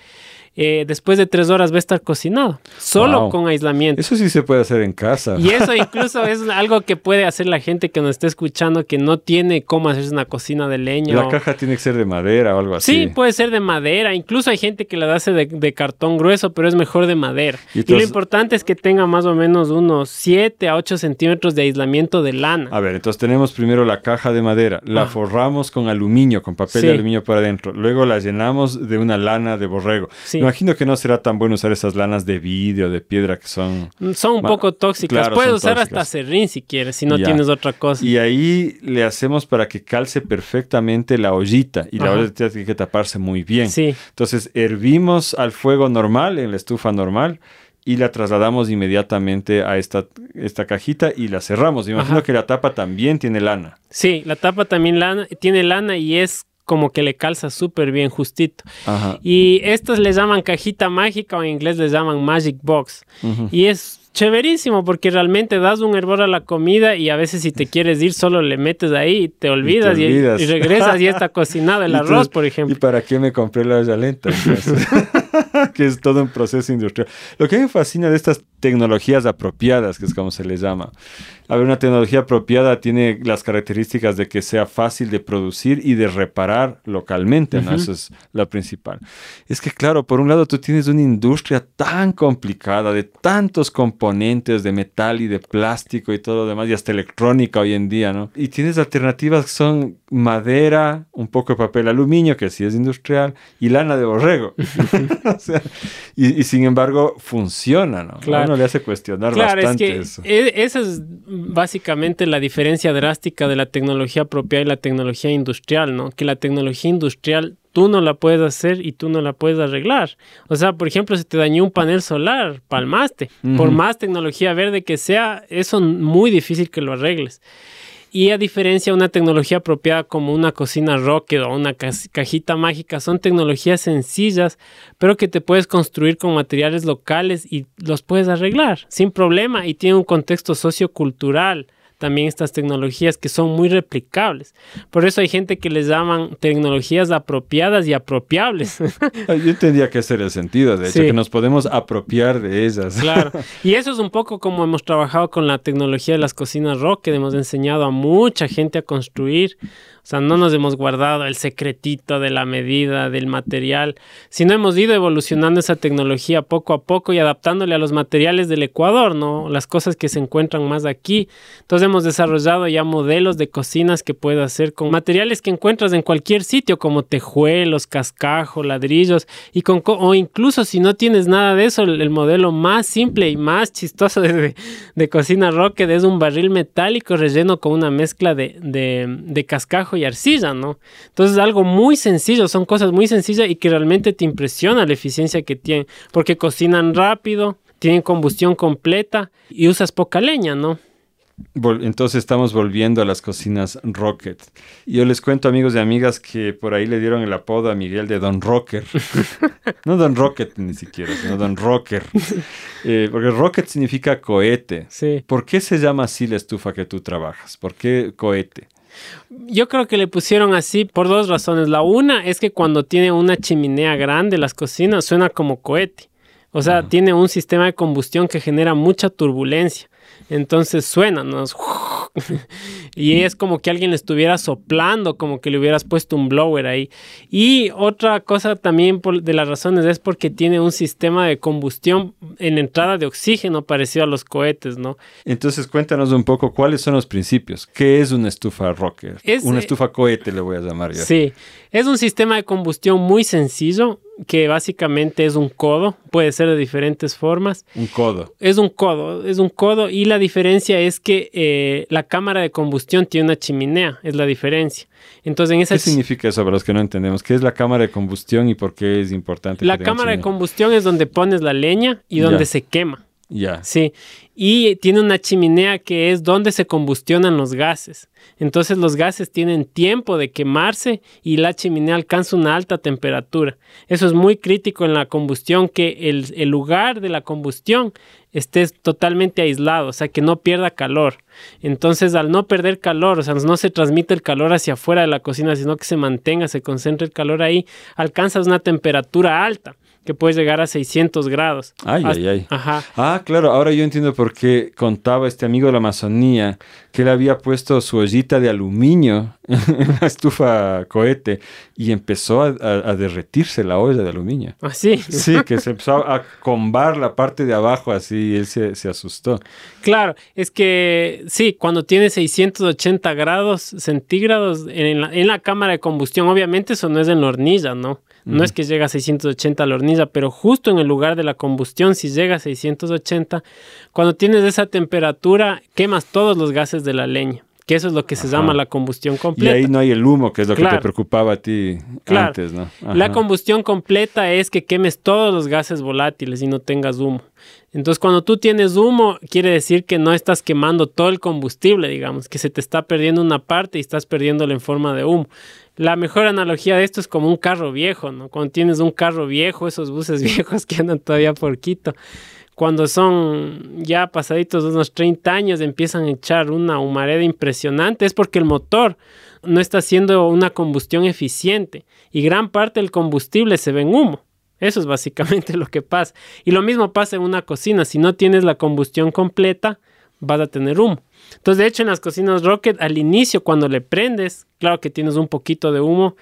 eh, después de tres horas va a estar cocinado, solo con aislamiento. Eso sí se puede hacer en casa. Y eso [laughs] incluso es algo que puede hacer la gente que nos esté escuchando que no tiene cómo hacerse una cocina de leña. La caja tiene que ser de madera o algo así. Sí, puede ser de madera. Incluso hay gente que la hace de, cartón grueso, pero es mejor de madera. Y, lo importante es que tenga más o menos unos 7 a 8 centímetros de aislamiento de lana. A ver, entonces tenemos primero la caja de madera, la ah. forramos con aluminio, con papel de aluminio por adentro. Luego la llenamos de una lana de borrego. Sí imagino que no será tan bueno usar esas lanas de vidrio, de piedra que son... Son un poco tóxicas. Puedes usar hasta serrín si quieres, si no tienes otra cosa. Y ahí le hacemos para que calce perfectamente la ollita. Y la ollita tiene que taparse muy bien. Sí. Entonces hervimos al fuego normal, en la estufa normal, y la trasladamos inmediatamente a esta, esta cajita y la cerramos. imagino que la tapa también tiene lana. Sí, la tapa también lana, tiene lana y es como que le calza súper bien justito. Y estos les llaman cajita mágica o en inglés les llaman magic box. Y es chéverísimo porque realmente das un hervor a la comida y a veces si te quieres ir solo le metes ahí y te olvidas y, regresas y [laughs] está cocinado el arroz, por ejemplo. ¿Y para qué me compré la olla lenta? [laughs] [laughs] que es todo un proceso industrial. Lo que me fascina de estas tecnologías apropiadas, que es como se les llama. A ver, una tecnología apropiada tiene las características de que sea fácil de producir y de reparar localmente, ¿no? Eso es la principal. Es que, claro, por un lado tú tienes una industria tan complicada, de tantos componentes de metal y de plástico y todo lo demás, y hasta electrónica hoy en día, ¿no? Y tienes alternativas que son madera, un poco de papel aluminio, que sí es industrial, y lana de borrego. [laughs] [laughs] y, sin embargo, funciona, ¿no? Claro. le hace cuestionar bastante es que eso. esa es básicamente la diferencia drástica de la tecnología propia y la tecnología industrial, ¿no? Que la tecnología industrial tú no la puedes hacer y tú no la puedes arreglar. O sea, por ejemplo, si te dañó un panel solar, palmaste. Por más tecnología verde que sea, eso es muy difícil que lo arregles. Y a diferencia de una tecnología apropiada como una cocina Rocket o una cajita mágica, son tecnologías sencillas, pero que te puedes construir con materiales locales y los puedes arreglar sin problema y tiene un contexto sociocultural también estas tecnologías que son muy replicables. Por eso hay gente que les llaman tecnologías apropiadas y apropiables. [laughs] Yo tendría que hacer el sentido, de hecho, que nos podemos apropiar de ellas. Claro. [laughs] Y eso es un poco como hemos trabajado con la tecnología de las cocinas Rocket. Hemos enseñado a mucha gente a construir sea, no nos hemos guardado el secretito de la medida, del material, sino hemos ido evolucionando esa tecnología poco a poco y adaptándole a los materiales del Ecuador, ¿no? Las cosas que se encuentran más aquí. Entonces hemos desarrollado ya modelos de cocinas que puedes hacer con materiales que encuentras en cualquier sitio, como tejuelos, cascajo, ladrillos, y con, o incluso si no tienes nada de eso, el, modelo más simple y más chistoso [laughs] de, de, cocina Rocket es un barril metálico relleno con una mezcla de, de, de cascajo y arcilla, ¿no? Entonces algo muy sencillo, son cosas muy sencillas y que realmente te impresiona la eficiencia que tienen, porque cocinan rápido, tienen combustión completa y usas poca leña, ¿no? Entonces estamos volviendo a las cocinas Rocket. Yo les cuento, amigos y amigas, que por ahí le dieron el apodo a Miguel de Don Rocker. [laughs] no Don Rocket ni siquiera, sino Don Rocker. [laughs] Eh, porque Rocket significa cohete. Sí. ¿Por qué se llama así la estufa que tú trabajas? ¿Por qué cohete? Yo creo que le pusieron así por dos razones. La una es que cuando tiene una chimenea grande las cocinas suena como cohete. O sea, tiene un sistema de combustión que genera mucha turbulencia. Entonces suena, ¿no? [laughs] y es como que alguien le estuviera soplando, como que le hubieras puesto un blower ahí. Y otra cosa también de las razones es porque tiene un sistema de combustión en entrada de oxígeno parecido a los cohetes, ¿no? Entonces cuéntanos un poco cuáles son los principios. ¿Qué es una estufa rocker? Es, una eh, estufa cohete le voy a llamar yo. Sí, es un sistema de combustión muy sencillo que básicamente es un codo, puede ser de diferentes formas. Un codo. Es un codo, es un codo y la diferencia es que eh, la cámara de combustión tiene una chimenea, es la diferencia. Entonces, en esa ¿Qué significa eso para los que no entendemos? ¿Qué es la cámara de combustión y por qué es importante? La cámara de combustión es donde pones la leña y donde se quema. Ya. Sí. Y tiene una chimenea que es donde se combustionan los gases. Entonces los gases tienen tiempo de quemarse y la chimenea alcanza una alta temperatura. Eso es muy crítico en la combustión, que el, lugar de la combustión esté totalmente aislado, o sea, que no pierda calor. Entonces, al no perder calor, o sea, no se transmite el calor hacia afuera de la cocina, sino que se mantenga, se concentre el calor ahí, alcanzas una temperatura alta que puede llegar a 600 grados. Ay, ay, ay. Ajá. Ah, claro, ahora yo entiendo por qué contaba este amigo de la Amazonía que él había puesto su ollita de aluminio [laughs] en la estufa cohete y empezó a, derretirse la olla de aluminio. ¿Ah, sí? Sí, que se empezó a combar la parte de abajo así y él se, se asustó. Claro, es que sí, cuando tiene 680 grados centígrados en la, en la cámara de combustión, obviamente eso no es en la hornilla, ¿no? No es que llega a 680 la hornilla, pero justo en el lugar de la combustión, si llega a 680, cuando tienes esa temperatura, quemas todos los gases de la leña que eso es lo que se llama la combustión completa. Y ahí no hay el humo, que es lo que te preocupaba a ti antes, ¿no? La combustión completa es que quemes todos los gases volátiles y no tengas humo. Entonces, cuando tú tienes humo, quiere decir que no estás quemando todo el combustible, digamos, que se te está perdiendo una parte y estás perdiéndolo en forma de humo. La mejor analogía de esto es como un carro viejo, ¿no? Cuando tienes un carro viejo, esos buses [laughs] viejos que andan todavía por Quito, cuando son ya pasaditos unos 30 años empiezan a echar una humareda impresionante, es porque el motor no está haciendo una combustión eficiente y gran parte del combustible se ve en humo. Eso es básicamente [laughs] lo que pasa. Y lo mismo pasa en una cocina. Si no tienes la combustión completa, vas a tener humo. Entonces, de hecho, en las cocinas Rocket, al inicio, cuando le prendes, claro que tienes un poquito de humo,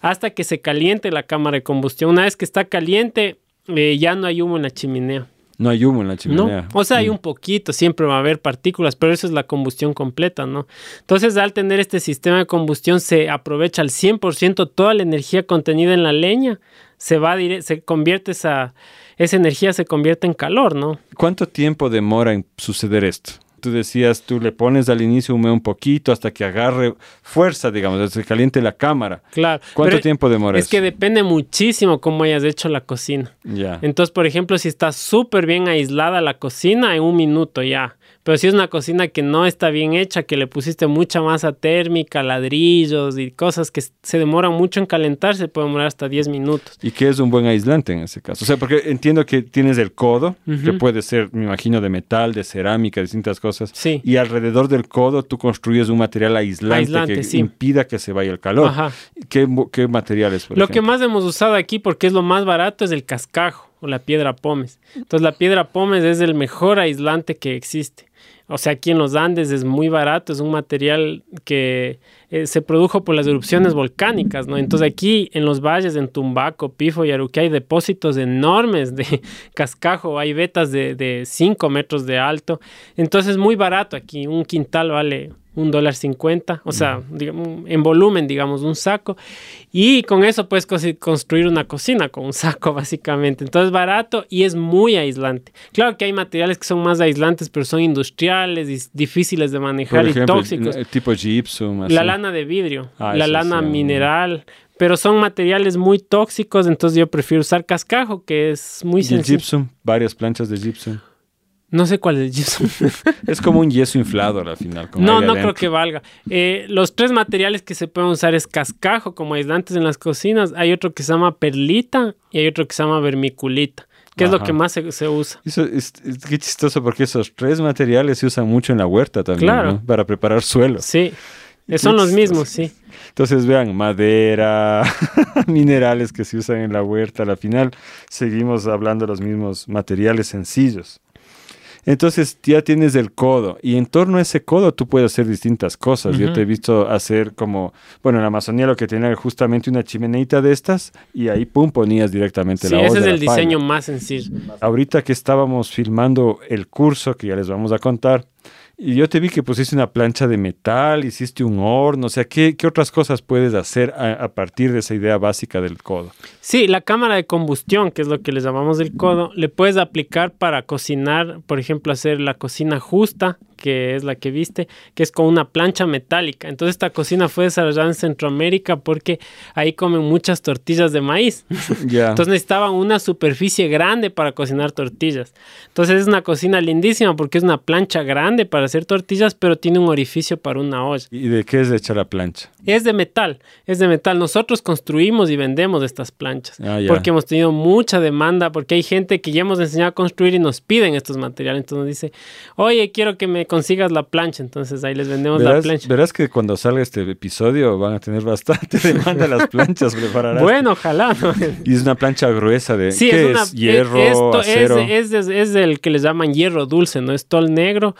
hasta que se caliente la cámara de combustión. Una vez que está caliente, eh, ya no hay humo en la chimenea. No hay humo en la chimenea. O sea, hay mm. un poquito, siempre va a haber partículas, pero eso es la combustión completa, ¿no? Entonces, al tener este sistema de combustión, se aprovecha al 100% toda la energía contenida en la leña, se va se convierte esa, esa energía se convierte en calor, ¿no? ¿Cuánto tiempo demora en suceder esto? tú decías, tú le pones al inicio hume un poquito hasta que agarre fuerza, digamos, hasta que caliente la cámara. Claro. ¿Cuánto tiempo demora Es que depende muchísimo cómo hayas hecho la cocina. Ya. Entonces, por ejemplo, si está súper bien aislada la cocina, en un minuto ya. Pero si es una cocina que no está bien hecha, que le pusiste mucha masa térmica, ladrillos y cosas que se demoran mucho en calentarse, puede demorar hasta 10 minutos. ¿Y qué es un buen aislante en ese caso? O sea, porque entiendo que tienes el codo, que puede ser, me imagino, de metal, de cerámica, distintas cosas. Sí. Y alrededor del codo tú construyes un material aislante, que impida que se vaya el calor. Ajá. ¿Qué, qué materiales? Por lo que más hemos usado aquí, porque es lo más barato, es el cascajo o la piedra pómez. Entonces la piedra pómez es el mejor aislante que existe. O sea, aquí en los Andes es muy barato, es un material que eh, se produjo por las erupciones volcánicas, ¿no? Entonces aquí en los valles, en Tumbaco, Pifo y Aruque hay depósitos enormes de [laughs] cascajo, hay vetas de 5 metros de alto. Entonces es muy barato aquí, un quintal vale un dólar cincuenta, o sea, en volumen, digamos, un saco. Y con eso puedes construir una cocina con un saco, [laughs] básicamente. Entonces, barato y es muy aislante. Claro que hay materiales que son más aislantes, pero son industriales y difíciles de manejar y tóxicos. tipo gypsum. La lana de vidrio, ah, la lana mineral, pero son materiales muy tóxicos, entonces yo prefiero usar cascajo, que es muy sencillo. ¿Y gypsum? Varias planchas de gypsum. No sé cuál es gypsum. [laughs] es como un yeso inflado al final. no, no creo que valga. Eh, los tres materiales que se pueden usar es cascajo como aislantes en las cocinas. Hay otro que se llama perlita y hay otro que se llama vermiculita, que es lo que más se, usa. Eso es, qué chistoso porque esos tres materiales se usan mucho en la huerta también, claro. Para preparar suelo. Sí. Son los mismos, sí. Entonces vean, madera, [laughs] minerales que se usan en la huerta, al final seguimos hablando de los mismos materiales sencillos. Entonces ya tienes el codo y en torno a ese codo tú puedes hacer distintas cosas. Yo te he visto hacer como, bueno, en la Amazonía lo que tenía justamente una chimeneita de estas y ahí pum ponías directamente la olla. Sí, ese es el diseño más sencillo. Ahorita que estábamos filmando el curso que ya les vamos a contar, y yo te vi que pusiste una plancha de metal, hiciste un horno, o sea, ¿qué, otras cosas puedes hacer a, partir de esa idea básica del codo? Sí, la cámara de combustión, que es lo que le llamamos del codo, le puedes aplicar para cocinar, por ejemplo, hacer la cocina justa, que es la que viste, que es con una plancha metálica. Entonces esta cocina fue desarrollada en Centroamérica porque ahí comen muchas tortillas de maíz. [laughs] [laughs] Entonces necesitaban una superficie grande para cocinar tortillas. Entonces es una cocina lindísima porque es una plancha grande para hacer tortillas, pero tiene un orificio para una olla. ¿Y de qué es hecha la plancha? Es de metal, es de metal. Nosotros construimos y vendemos estas planchas ah, porque hemos tenido mucha demanda, porque hay gente que ya hemos enseñado a construir y nos piden estos materiales. Entonces nos dice, oye, quiero que me consigas la plancha, entonces ahí les vendemos la plancha. Verás que cuando salga este episodio van a tener bastante [laughs] demanda las planchas preparadas. Bueno, ojalá. Y es una plancha gruesa de sí, ¿qué es, hierro, acero. Es, es, es, el que les llaman hierro dulce, no es tol negro,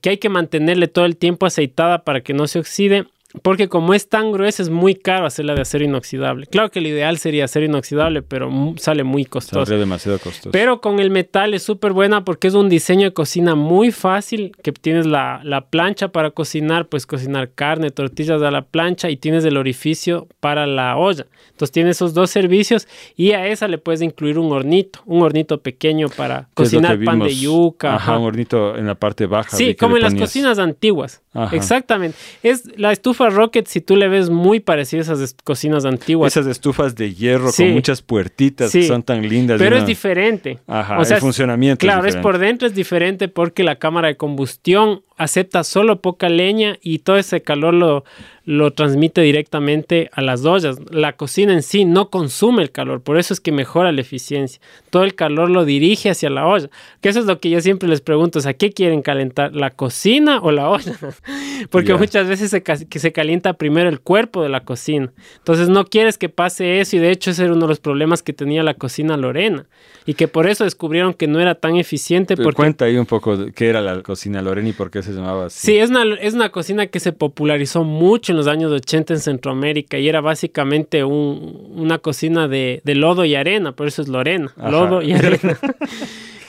que hay que mantenerle todo el tiempo aceitada para que no se oxide porque como es tan gruesa, es muy caro hacerla de acero inoxidable. Claro que lo ideal sería acero inoxidable, pero sale muy costoso. Sale demasiado costoso. Pero con el metal es súper buena porque es un diseño de cocina muy fácil, que tienes la, la, plancha para cocinar, puedes cocinar carne, tortillas a la plancha y tienes el orificio para la olla. Entonces tiene esos dos servicios y a esa le puedes incluir un hornito, un hornito pequeño para cocinar pan de yuca. Ajá, un hornito en la parte baja. Sí, como en las cocinas antiguas. Exactamente. Es la estufa Rocket, si tú le ves muy parecido a esas cocinas antiguas. Esas estufas de hierro con muchas puertitas que son tan lindas. Pero es diferente. Ajá, o sea, el funcionamiento. Claro, es, por dentro es diferente porque la cámara de combustión acepta solo poca leña y todo ese calor lo, lo transmite directamente a las ollas. La cocina en sí no consume el calor, por eso es que mejora la eficiencia. Todo el calor lo dirige hacia la olla. Que eso es lo que yo siempre les pregunto, ¿a qué quieren calentar? ¿La cocina o la olla? [laughs] Porque muchas veces se, que se calienta primero el cuerpo de la cocina. Entonces no quieres que pase eso y de hecho ese era uno de los problemas que tenía la cocina Lorena y que por eso descubrieron que no era tan eficiente. Porque... Cuenta ahí un poco qué era la cocina Lorena y por qué se llamaba así. Sí, es una, es una cocina que se popularizó mucho en los años 80 en Centroamérica y era básicamente un, una cocina de, lodo y arena, por eso es Lorena, lodo y [laughs] arena.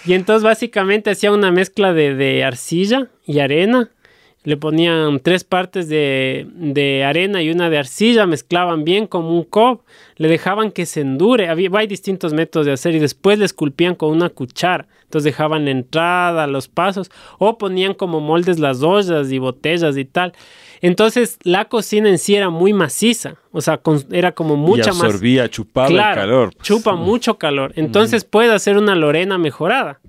y entonces básicamente hacía una mezcla de, arcilla y arena. Le ponían tres partes de, arena y una de arcilla, mezclaban bien como un cob, le dejaban que se endure. Había, hay distintos métodos de hacer y después le esculpían con una cuchara. Entonces dejaban la entrada, los pasos, o ponían como moldes las ollas y botellas y tal. Entonces la cocina en sí era muy maciza, o sea, era como mucha más... absorbía, chupaba el calor. Chupa mucho calor. Entonces puede hacer una lorena mejorada.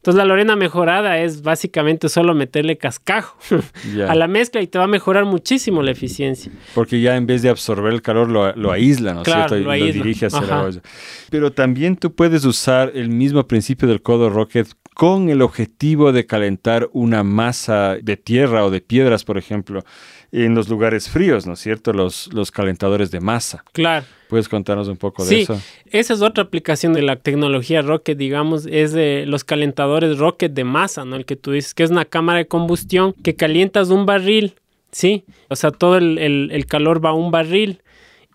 Entonces la Lorena mejorada es básicamente solo meterle cascajo [laughs] a la mezcla y te va a mejorar muchísimo la eficiencia. Porque ya en vez de absorber el calor lo, aísla, ¿no es cierto? Y lo, dirige hacia la olla. Pero también tú puedes usar el mismo principio del codo rocket con el objetivo de calentar una masa de tierra o de piedras, por ejemplo, en los lugares fríos, ¿no es cierto? Los, los calentadores de masa. Claro. ¿Puedes contarnos un poco de eso? Esa es otra aplicación de la tecnología Rocket, digamos, es de los calentadores Rocket de masa, ¿no? El que tú dices que es una cámara de combustión que calientas un barril, ¿sí? O sea, todo el, el calor va a un barril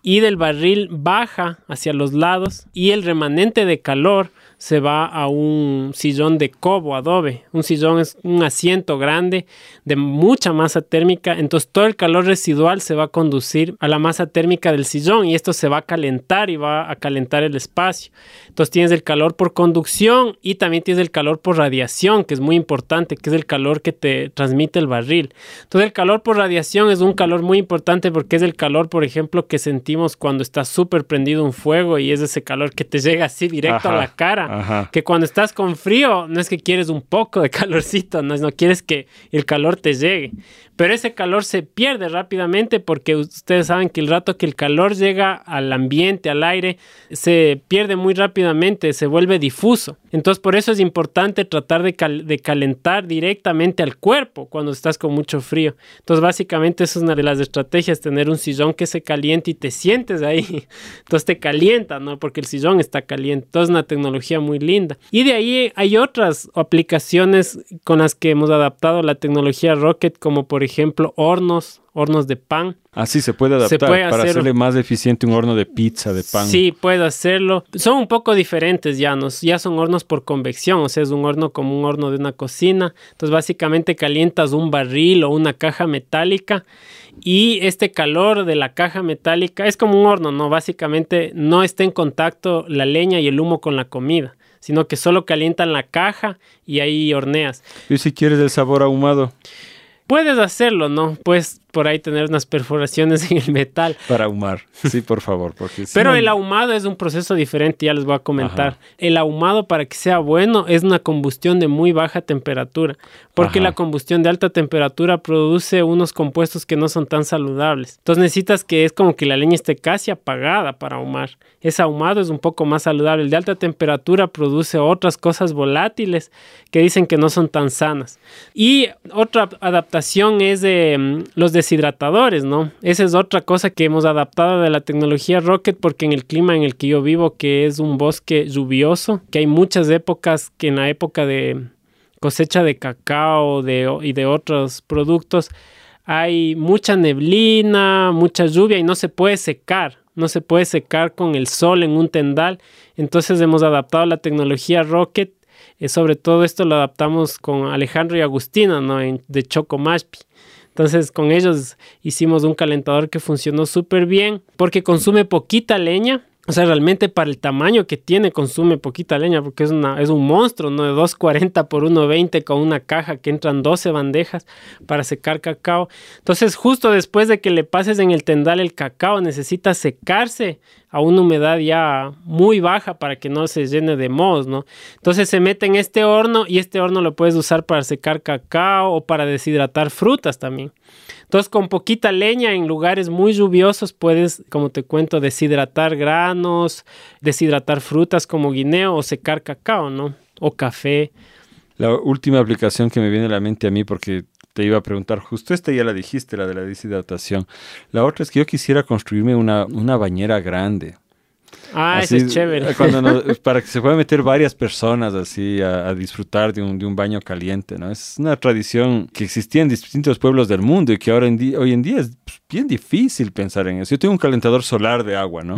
y del barril baja hacia los lados y el remanente de calor se va a un sillón de cobo, adobe. Un sillón es un asiento grande de mucha masa térmica, entonces todo el calor residual se va a conducir a la masa térmica del sillón y esto se va a calentar y va a calentar el espacio. Entonces tienes el calor por conducción y también tienes el calor por radiación, que es muy importante, que es el calor que te transmite el barril. Entonces el calor por radiación es un calor muy importante porque es el calor, por ejemplo, que sentimos cuando está súper prendido un fuego y es ese calor que te llega así directo a la cara que cuando estás con frío no es que quieres un poco de [laughs] calorcito, no, no quieres que el calor te llegue. Pero ese calor se pierde rápidamente porque ustedes saben que el rato que el calor llega al ambiente, al aire, se pierde muy rápidamente, se vuelve difuso. Entonces por eso es importante tratar de, de calentar directamente al cuerpo cuando estás con mucho frío. Entonces básicamente eso es una de las estrategias, tener un sillón que se caliente y te sientes ahí. [laughs] Entonces te calienta, ¿no? Porque el sillón está caliente. Entonces es una tecnología muy linda. Y de ahí hay otras aplicaciones con las que hemos adaptado la tecnología Rocket, como por ejemplo hornos, hornos de pan. Así se puede adaptar para hacerle más eficiente un horno de pizza, de pan. Sí, puede hacerlo. Son un poco diferentes ya, ¿no? ya son hornos por convección, o sea, es un horno como un horno de una cocina. Entonces básicamente calientas un barril o una caja metálica y este calor de la caja metálica es como un horno, ¿no? Básicamente no está en contacto la leña y el humo con la comida sino que solo calientan la caja y ahí horneas. ¿Y si quieres el sabor ahumado? Puedes hacerlo, ¿no? Puedes por ahí tener unas perforaciones en el metal. Para ahumar, sí, por favor. Porque Pero el ahumado es un proceso diferente, ya les voy a comentar. El ahumado, para que sea bueno, es una combustión de muy baja temperatura, porque la combustión de alta temperatura produce unos compuestos que no son tan saludables. Entonces necesitas que es como que la leña esté casi apagada para ahumar. Ese ahumado es un poco más saludable. El de alta temperatura produce otras cosas volátiles que dicen que no son tan sanas. Y otra adaptación es de mm, los de hidratadores, ¿no? Esa es otra cosa que hemos adaptado de la tecnología Rocket porque en el clima en el que yo vivo, que es un bosque lluvioso, que hay muchas épocas que en la época de cosecha de cacao y de otros productos hay mucha neblina, mucha lluvia y no se puede secar, no se puede secar con el sol en un tendal. Entonces hemos adaptado la tecnología Rocket. Eh, sobre todo esto lo adaptamos con Alejandro y Agustina, ¿no? de Choco Mashpi. Entonces con ellos hicimos un calentador que funcionó súper bien porque consume poquita leña. O sea, realmente para el tamaño que tiene consume poquita leña porque es, una, es un monstruo, ¿no? De 240 por 120 con una caja que entran 12 bandejas para secar cacao. Entonces, justo después de que le pases en el tendal el cacao, necesita secarse a una humedad ya muy baja para que no se llene de moho, ¿no? Entonces se mete en este horno y este horno lo puedes usar para secar cacao o para deshidratar frutas también. Entonces con poquita leña en lugares muy lluviosos puedes, como te cuento, deshidratar granos, deshidratar frutas como guineo o secar cacao, ¿no? O café. La última aplicación que me viene a la mente a mí porque te iba a preguntar, justo esta ya la dijiste, la de la deshidratación. La otra es que yo quisiera construirme una, una bañera grande. Ah, eso es chévere. [laughs] para que se puedan meter varias personas así a, disfrutar de un, de un, baño caliente, ¿no? Es una tradición que existía en distintos pueblos del mundo y que ahora en hoy en día es bien difícil pensar en eso. Yo tengo un calentador solar de agua, ¿no?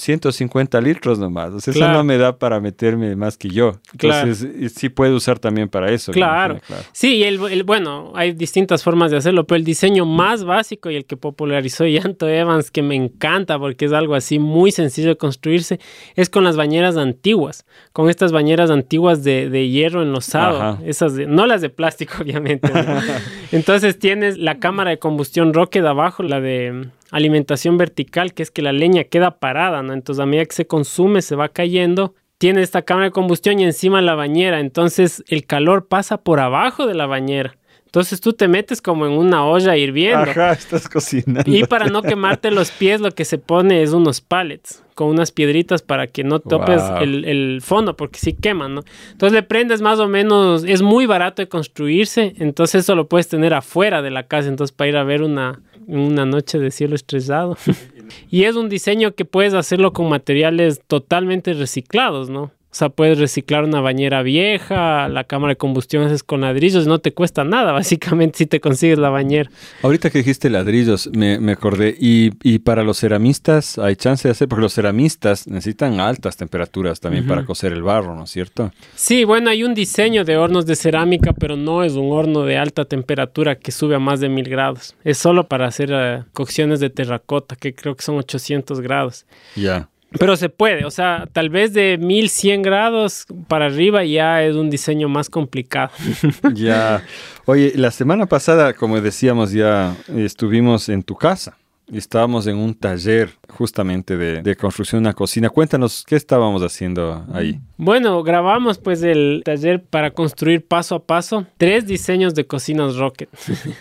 150 litros nomás. O sea, eso no me da para meterme más que yo. Entonces, sí puedo usar también para eso. Claro. Sí, y el, bueno, hay distintas formas de hacerlo, pero el diseño más básico y el que popularizó [laughs] Yanto Evans, que me encanta porque es algo así muy sencillo de construirse, es con las bañeras antiguas. Con estas bañeras antiguas de, de hierro enlosado. Esas no las de plástico, [laughs] obviamente. [laughs] Entonces tienes la cámara de combustión Rocket abajo, la de alimentación vertical, que es que la leña queda parada, ¿no? Entonces a medida que se consume se va cayendo tiene esta cámara de combustión y encima la bañera, entonces el calor pasa por abajo de la bañera. Entonces tú te metes como en una olla hirviendo. Ajá, estás cocinando. Y para no quemarte los pies, lo que se pone es unos pallets con unas piedritas para que no topes el, el, fondo, porque sí queman, ¿no? Entonces le prendes más o menos, es muy barato de construirse, entonces eso lo puedes tener afuera de la casa, entonces para ir a ver una, una noche de cielo estrellado. [laughs] y es un diseño que puedes hacerlo con materiales totalmente reciclados, ¿no? O sea, puedes reciclar una bañera vieja, la cámara de combustión es con ladrillos, no te cuesta nada, [laughs] básicamente, si te consigues la bañera. Ahorita que dijiste ladrillos, me, me acordé, y, y, para los ceramistas hay chance de hacer, porque los ceramistas necesitan altas temperaturas también para cocer el barro, ¿no es cierto? Sí, bueno, hay un diseño de hornos de cerámica, pero no es un horno de alta temperatura que sube a más de mil grados. Es solo para hacer uh, cocciones de terracota, que creo que son 800 grados. Ya. Pero se puede, o sea, tal vez de 1100 grados para arriba ya es un diseño más complicado. [laughs] ya. Oye, la semana pasada, como decíamos, ya estuvimos en tu casa. Estábamos en un taller justamente de, de, construcción de una cocina. Cuéntanos, ¿qué estábamos haciendo ahí? Bueno, grabamos pues el taller para construir paso a paso tres diseños de cocinas Rocket.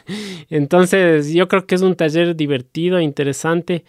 [laughs] Entonces, yo creo que es un taller divertido, interesante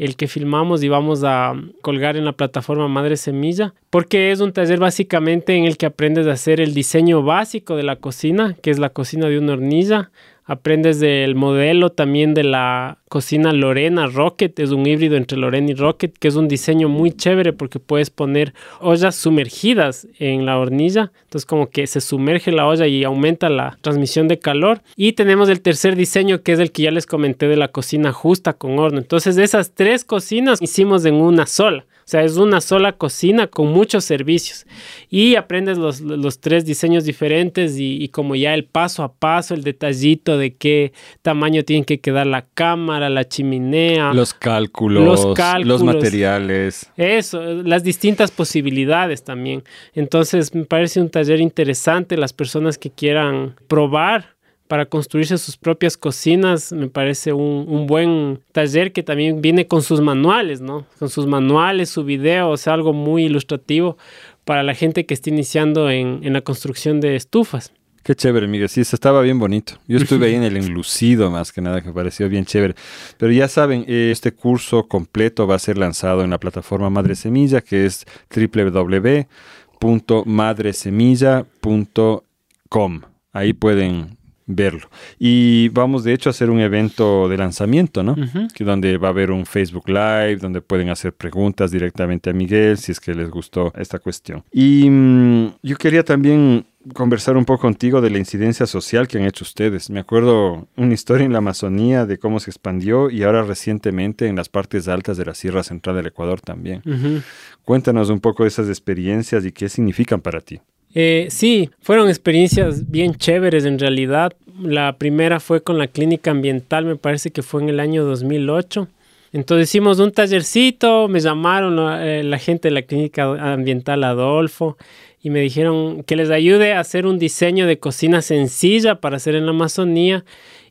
el que filmamos y vamos a colgar en la plataforma Madre Semilla, porque es un taller básicamente en el que aprendes a hacer el diseño básico de la cocina, que es la cocina de una hornilla, aprendes del modelo también de la cocina Lorena Rocket, es un híbrido entre Lorena y Rocket, que es un diseño muy chévere porque puedes poner ollas sumergidas en la hornilla, entonces como que se sumerge la olla y aumenta la transmisión de calor. Y tenemos el tercer diseño que es el que ya les comenté de la cocina justa con horno. Entonces esas tres cocinas hicimos en una sola. O sea, es una sola cocina con muchos servicios. Y aprendes los, los tres diseños diferentes y, y, como ya el paso a paso, el detallito de qué tamaño tiene que quedar la cámara, la chimenea. Los cálculos, los, cálculos, los materiales. Eso, las distintas posibilidades también. Entonces, me parece un taller interesante. Las personas que quieran probar para construirse sus propias cocinas, me parece un, un, buen taller que también viene con sus manuales, ¿no? Con sus manuales, su video, o sea, algo muy ilustrativo para la gente que está iniciando en, en la construcción de estufas. Qué chévere, Miguel. Sí, estaba bien bonito. Yo [laughs] estuve ahí en el enlucido, más que nada, que me pareció bien chévere. Pero ya saben, este curso completo va a ser lanzado en la plataforma Madre Semilla, que es www.madresemilla.com. Ahí pueden verlo. Y vamos de hecho a hacer un evento de lanzamiento, ¿no? Uh -huh. que donde va a haber un Facebook Live, donde pueden hacer preguntas directamente a Miguel si es que les gustó esta cuestión. Y mmm, yo quería también conversar un poco contigo de la incidencia social que han hecho ustedes. Me acuerdo una historia en la Amazonía de cómo se expandió y ahora recientemente en las partes altas de la Sierra Central del Ecuador también. Uh -huh. Cuéntanos un poco de esas experiencias y qué significan para ti. Eh, sí, fueron experiencias bien chéveres en realidad. La primera fue con la clínica ambiental, me parece que fue en el año 2008. Entonces hicimos un tallercito, me llamaron eh, la gente de la clínica ambiental Adolfo y me dijeron que les ayude a hacer un diseño de cocina sencilla para hacer en la Amazonía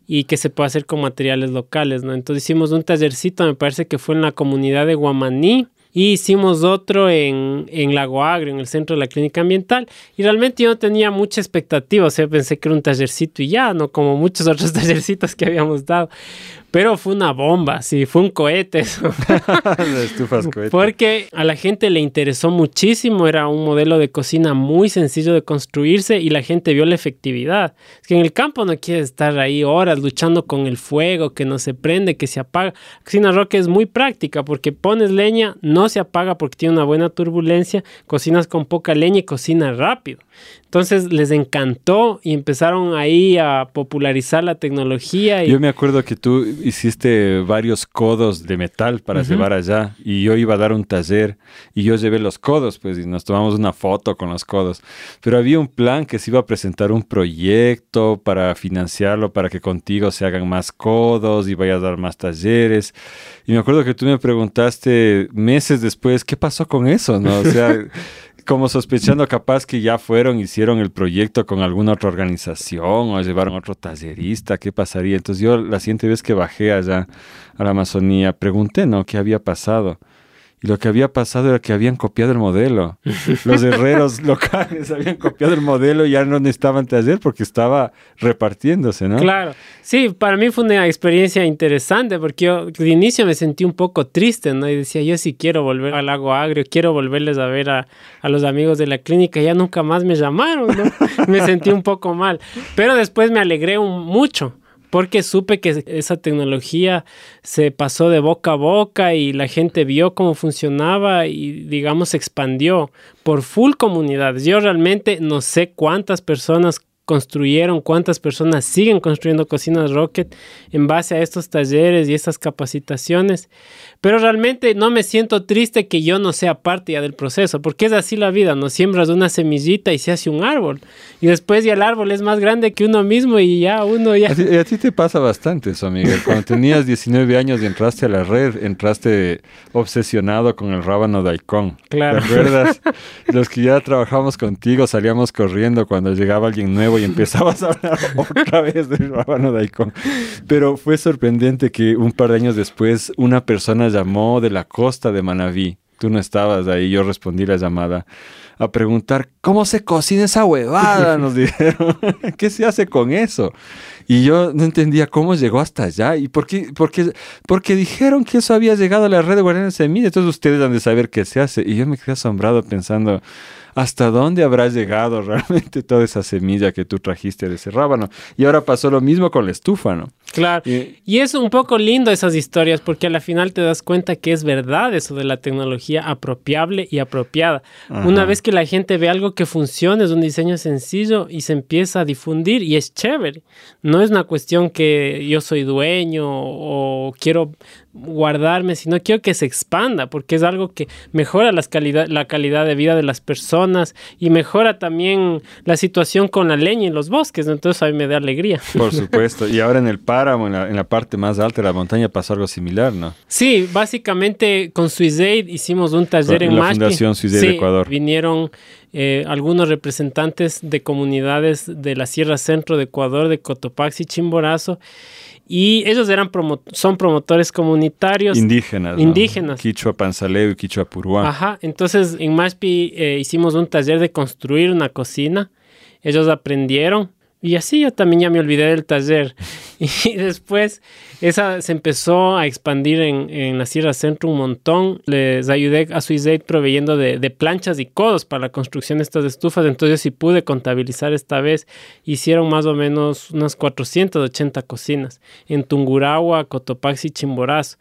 y que se pueda hacer con materiales locales. Entonces hicimos un tallercito, me parece que fue en la comunidad de Guamaní, y hicimos otro en, en Lago Agrio, en el centro de la clínica ambiental. Y realmente yo no tenía mucha expectativa, o sea, pensé que era un tallercito y ya, no como muchos otros [laughs] tallercitos que habíamos dado. Pero fue una bomba, sí, fue un cohete eso. [laughs] estufas cohete. Porque a la gente le interesó muchísimo, era un modelo de cocina muy sencillo de construirse y la gente vio la efectividad. Es que en el campo no quieres estar ahí horas luchando con el fuego, que no se prende, que se apaga. La cocina roca es muy práctica porque pones leña, no se apaga porque tiene una buena turbulencia, cocinas con poca leña y cocinas rápido. Entonces les encantó y empezaron ahí a popularizar la tecnología. Y... Yo me acuerdo que tú hiciste varios codos de metal para uh -huh. llevar allá y yo iba a dar un taller y yo llevé los codos, pues y nos tomamos una foto con los codos. Pero había un plan que se iba a presentar un proyecto para financiarlo, para que contigo se hagan más codos y vayas a dar más talleres. Y me acuerdo que tú me preguntaste meses después, ¿qué pasó con eso? ¿No? O sea... [laughs] como sospechando capaz que ya fueron, hicieron el proyecto con alguna otra organización o llevaron otro tallerista, ¿qué pasaría? Entonces yo la siguiente vez que bajé allá a la Amazonía pregunté, ¿no? ¿Qué había pasado? Y lo que había pasado era que habían copiado el modelo. [laughs] Los herreros locales habían copiado el modelo y ya no necesitaban taller porque estaba repartiéndose, ¿no? Claro. Sí, para mí fue una experiencia interesante porque yo de inicio me sentí un poco triste, ¿no? Y decía, yo sí quiero volver al lago agrio, quiero volverles a ver a, a los amigos de la clínica. Ya nunca más me llamaron, ¿no? [laughs] me sentí un poco mal. Pero después me alegré un, mucho porque supe que esa tecnología se pasó de boca a boca y la gente vio cómo funcionaba y digamos se expandió por full comunidades. Yo realmente no sé cuántas personas construyeron, cuántas personas siguen construyendo cocinas Rocket en base a estos talleres y estas capacitaciones. Pero realmente no me siento triste que yo no sea parte ya del proceso, porque es así la vida, no siembras una semillita y se hace un árbol. Y después ya el árbol es más grande que uno mismo y ya uno ya... A ti, te pasa bastante eso, Miguel. Cuando tenías 19 años y entraste a la red, entraste obsesionado con el rábano daikon. Claro. ¿Te acuerdas? Los que ya trabajamos contigo salíamos corriendo cuando llegaba alguien nuevo y empezabas a hablar [laughs] otra vez del rábano daikon. Pero fue sorprendente que un par de años después una persona llamó de la costa de Manabí. Tú no estabas ahí, yo respondí la llamada a preguntar cómo se cocina esa huevada, [laughs] nos dijeron. [laughs] ¿Qué se hace con eso? Y yo no entendía cómo llegó hasta allá y por qué, porque, porque dijeron que eso había llegado a la red de Guardianes de Semilla. Entonces ustedes han de saber qué se hace. Y yo me quedé asombrado pensando, hasta dónde habrá llegado [laughs] realmente toda esa semilla que tú trajiste de ese rábano. Y ahora pasó lo mismo con la estufa, ¿no? Claro. Y, es un poco lindo esas historias porque al final te das cuenta que es verdad eso de la tecnología apropiable y apropiada. Una vez que la gente ve algo que funciona, es un diseño sencillo y se empieza a difundir y es chévere. No es una cuestión que yo soy dueño o quiero guardarme, sino quiero que se expanda, porque es algo que mejora las calidad, la calidad de vida de las personas y mejora también la situación con la leña en los bosques, entonces a mí me da alegría. Por supuesto, y ahora en el páramo, en la, parte más alta de la montaña, pasó algo similar, ¿no? Sí, básicamente con Suizaid hicimos un taller en la Fundación Suizaid de Ecuador. Vinieron eh, algunos representantes de comunidades de la Sierra Centro de Ecuador, de Cotopaxi, Chimborazo, y ellos eran son promotores comunitarios. Indígenas. Indígenas. Quichua Panzaleo y Quichua Puruá. Ajá. Entonces en Maspi eh, hicimos un taller de construir una cocina. Ellos aprendieron y así yo también ya me olvidé del taller. [laughs] Y después esa se empezó a expandir en, en la Sierra Centro un montón. Les ayudé a Suizaid proveyendo de, de, planchas y codos para la construcción de estas estufas. Entonces sí pude contabilizar esta vez. Hicieron más o menos unas 480 cocinas en Tungurahua, Cotopaxi, Chimborazo.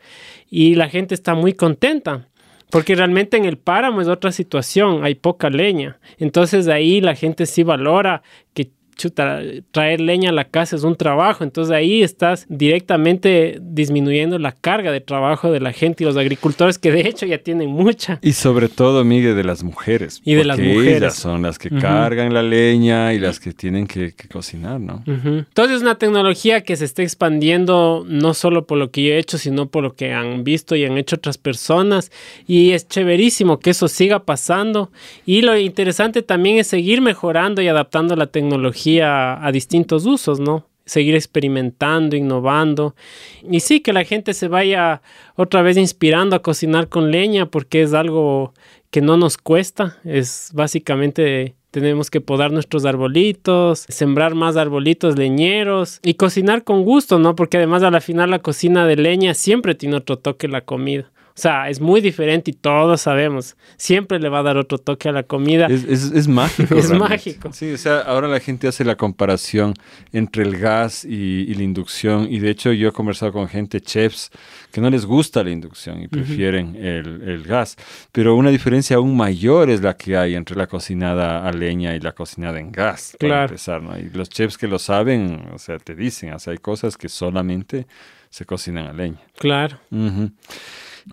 Y la gente está muy contenta. Porque realmente en el páramo es otra situación, hay poca leña. Entonces ahí la gente sí valora que chuta, traer leña a la casa es un trabajo, entonces ahí estás directamente disminuyendo la carga de trabajo de la gente y los agricultores que de hecho ya tienen mucha. Y sobre todo, Miguel, de las mujeres. Y de las mujeres. Ellas son las que cargan la leña y las que tienen que, cocinar, ¿no? Entonces es una tecnología que se está expandiendo no solo por lo que yo he hecho, sino por lo que han visto y han hecho otras personas. Y es chéverísimo que eso siga pasando. Y lo interesante también es seguir mejorando y adaptando la tecnología a, distintos usos, ¿no? seguir experimentando, innovando. Y sí, que la gente se vaya otra vez inspirando a cocinar con leña porque es algo que no nos cuesta. Es básicamente tenemos que podar nuestros arbolitos, sembrar más arbolitos leñeros y cocinar con gusto, ¿no? Porque además a la final la cocina de leña siempre tiene otro toque la comida. O sea, es muy diferente y todos sabemos. Siempre le va a dar otro toque a la comida. Es, mágico. es mágico. Sí, o sea, ahora la gente hace la comparación entre el gas y, la inducción. Y de hecho yo he conversado con gente, chefs, que no les gusta la inducción y prefieren el, gas. Pero una diferencia aún mayor es la que hay entre la cocinada a leña y la cocinada en gas. Claro. Para empezar, ¿no? Y los chefs que lo saben, o sea, te dicen, o sea, hay cosas que solamente se cocinan a leña. Claro.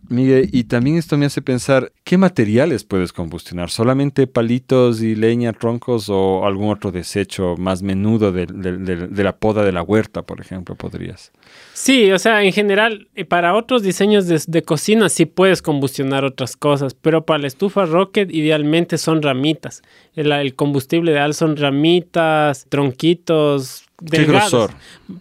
Miguel, y también esto me hace pensar, ¿qué materiales puedes combustionar? ¿Solamente palitos y leña, troncos o algún otro desecho más menudo de, la poda de la huerta, por ejemplo, podrías? Sí, o sea, en general, eh, para otros diseños de, cocina sí puedes combustionar otras cosas, pero para la estufa Rocket idealmente son ramitas. El combustible ideal son ramitas, tronquitos, delgados. grosor?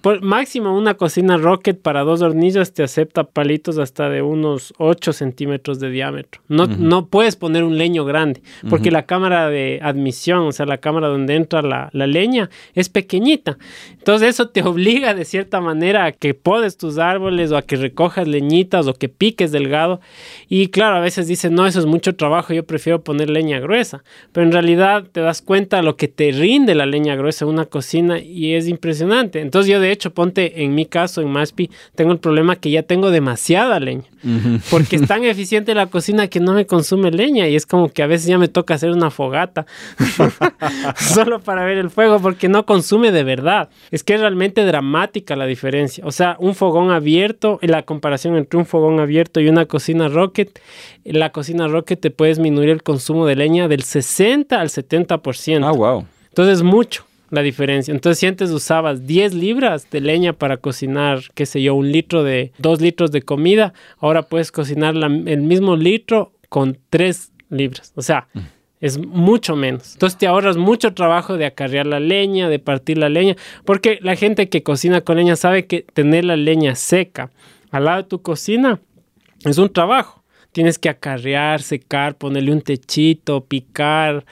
Por, máximo una cocina Rocket para dos hornillas te acepta palitos hasta de unos 8 centímetros de diámetro. No, no puedes poner un leño grande, porque la cámara de admisión, o sea, la cámara donde entra la, la, leña, es pequeñita. Entonces eso te [laughs] obliga de cierta manera a que podes tus árboles o a que recojas leñitas o que piques delgado. Y claro, a veces dicen, no, eso es mucho trabajo, yo prefiero poner leña gruesa. Pero en realidad te das cuenta lo que te rinde la leña gruesa en una cocina y es impresionante. Entonces yo de hecho, ponte en mi caso, en Maspi, tengo el problema que ya tengo demasiada leña. Porque es tan [laughs] eficiente la cocina que no me consume leña y es como que a veces ya me toca hacer una fogata [laughs] solo para ver el fuego porque no consume de verdad. Es que es realmente dramática la diferencia. O sea, un fogón abierto, la comparación entre un fogón abierto y una cocina Rocket, la cocina Rocket te puede disminuir el consumo de leña del 60 al 70%. Ah, wow. Entonces, mucho la diferencia. Entonces, si antes usabas 10 libras de leña para cocinar, qué sé yo, un litro de, dos litros de comida, ahora puedes cocinar el mismo litro con 3 libras. O sea, mm. es mucho menos. Entonces te ahorras mucho trabajo de acarrear la leña, de partir la leña, porque la gente que cocina con leña sabe que tener la leña seca al lado de tu cocina es un trabajo. Tienes que acarrear, secar, ponerle un techito, picar,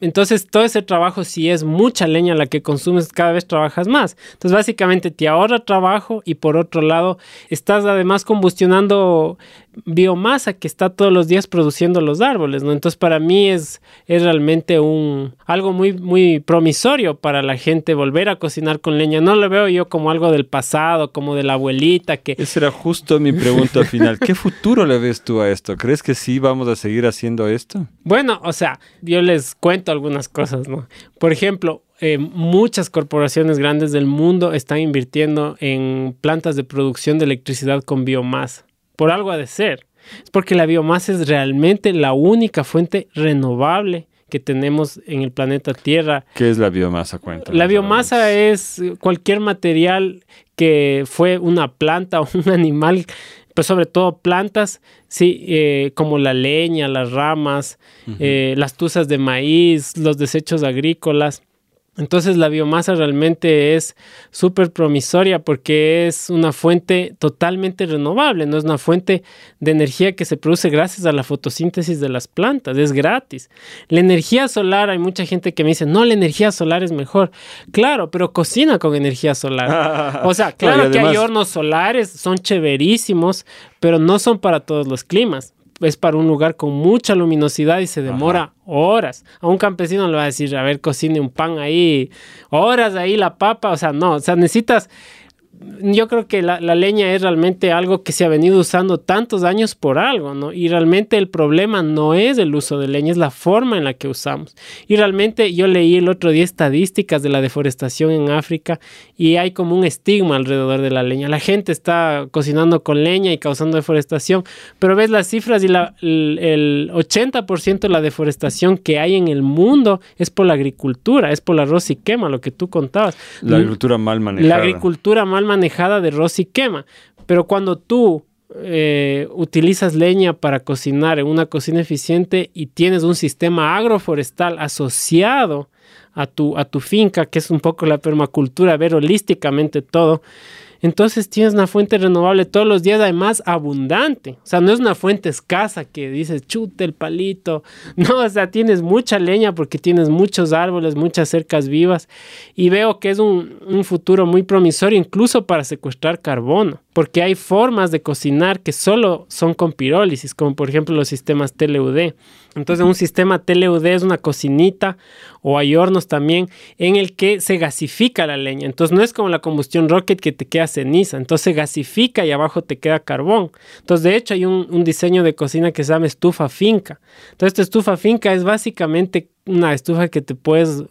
entonces, todo ese trabajo, si es mucha leña la que consumes, cada vez trabajas más. Entonces, básicamente te ahorra trabajo y por otro lado, estás además combustionando biomasa que está todos los días produciendo los árboles, ¿no? Entonces, para mí es, es realmente un, algo muy, muy promisorio para la gente volver a cocinar con leña. No lo veo yo como algo del pasado, como de la abuelita que... Esa era justo mi pregunta final. ¿Qué futuro le ves tú a esto? ¿Crees que sí vamos a seguir haciendo esto? Bueno, o sea, yo les cuento algunas cosas, ¿no? Por ejemplo, eh, muchas corporaciones grandes del mundo están invirtiendo en plantas de producción de electricidad con biomasa. Por algo ha de ser. Es porque la biomasa es realmente la única fuente renovable que tenemos en el planeta Tierra. ¿Qué es la biomasa? La biomasa es cualquier material que fue una planta o [laughs] un animal pues sobre todo plantas, sí, eh, como la leña, las ramas, eh, las tuzas de maíz, los desechos agrícolas. Entonces la biomasa realmente es súper promisoria porque es una fuente totalmente renovable, no es una fuente de energía que se produce gracias a la fotosíntesis de las plantas, es gratis. La energía solar, hay mucha gente que me dice, no, la energía solar es mejor. Claro, pero cocina con energía solar. [laughs] o sea, claro que hay hornos solares, son chéverísimos, pero no son para todos los climas es para un lugar con mucha luminosidad y se demora horas. A un campesino le va a decir, a ver, cocine un pan ahí, horas ahí la papa, o sea, no, o sea, necesitas yo creo que la, leña es realmente algo que se ha venido usando tantos años por algo, ¿no? Y realmente el problema no es el uso de leña, es la forma en la que usamos. Y realmente yo leí el otro día estadísticas de la deforestación en África y hay como un estigma alrededor de la leña. La gente está cocinando con leña y causando deforestación, pero ves las cifras y la, el, el 80% de la deforestación que hay en el mundo es por la agricultura, es por la arroz y quema, lo que tú contabas. La agricultura mal manejada. La agricultura mal manejada de y quema. Pero cuando tú eh, utilizas leña para cocinar en una cocina eficiente y tienes un sistema agroforestal asociado a tu, a tu finca, que es un poco la permacultura, ver holísticamente todo, entonces tienes una fuente renovable todos los días, además abundante. O sea, no es una fuente escasa que dices, chute el palito. [laughs] No, o sea, tienes mucha leña porque tienes muchos árboles, muchas cercas vivas. Y veo que es un, un futuro muy promisorio, incluso para secuestrar carbono porque hay formas de cocinar que solo son con pirólisis, como por ejemplo los sistemas TLUD. Entonces, un sistema TLUD es una cocinita o hay hornos también en el que se gasifica la leña. Entonces, no es como la combustión rocket que te queda ceniza. Entonces, se gasifica y abajo te queda carbón. Entonces, de hecho, hay un, un diseño de cocina que se llama estufa finca. Entonces, esta estufa finca es básicamente una estufa que te puedes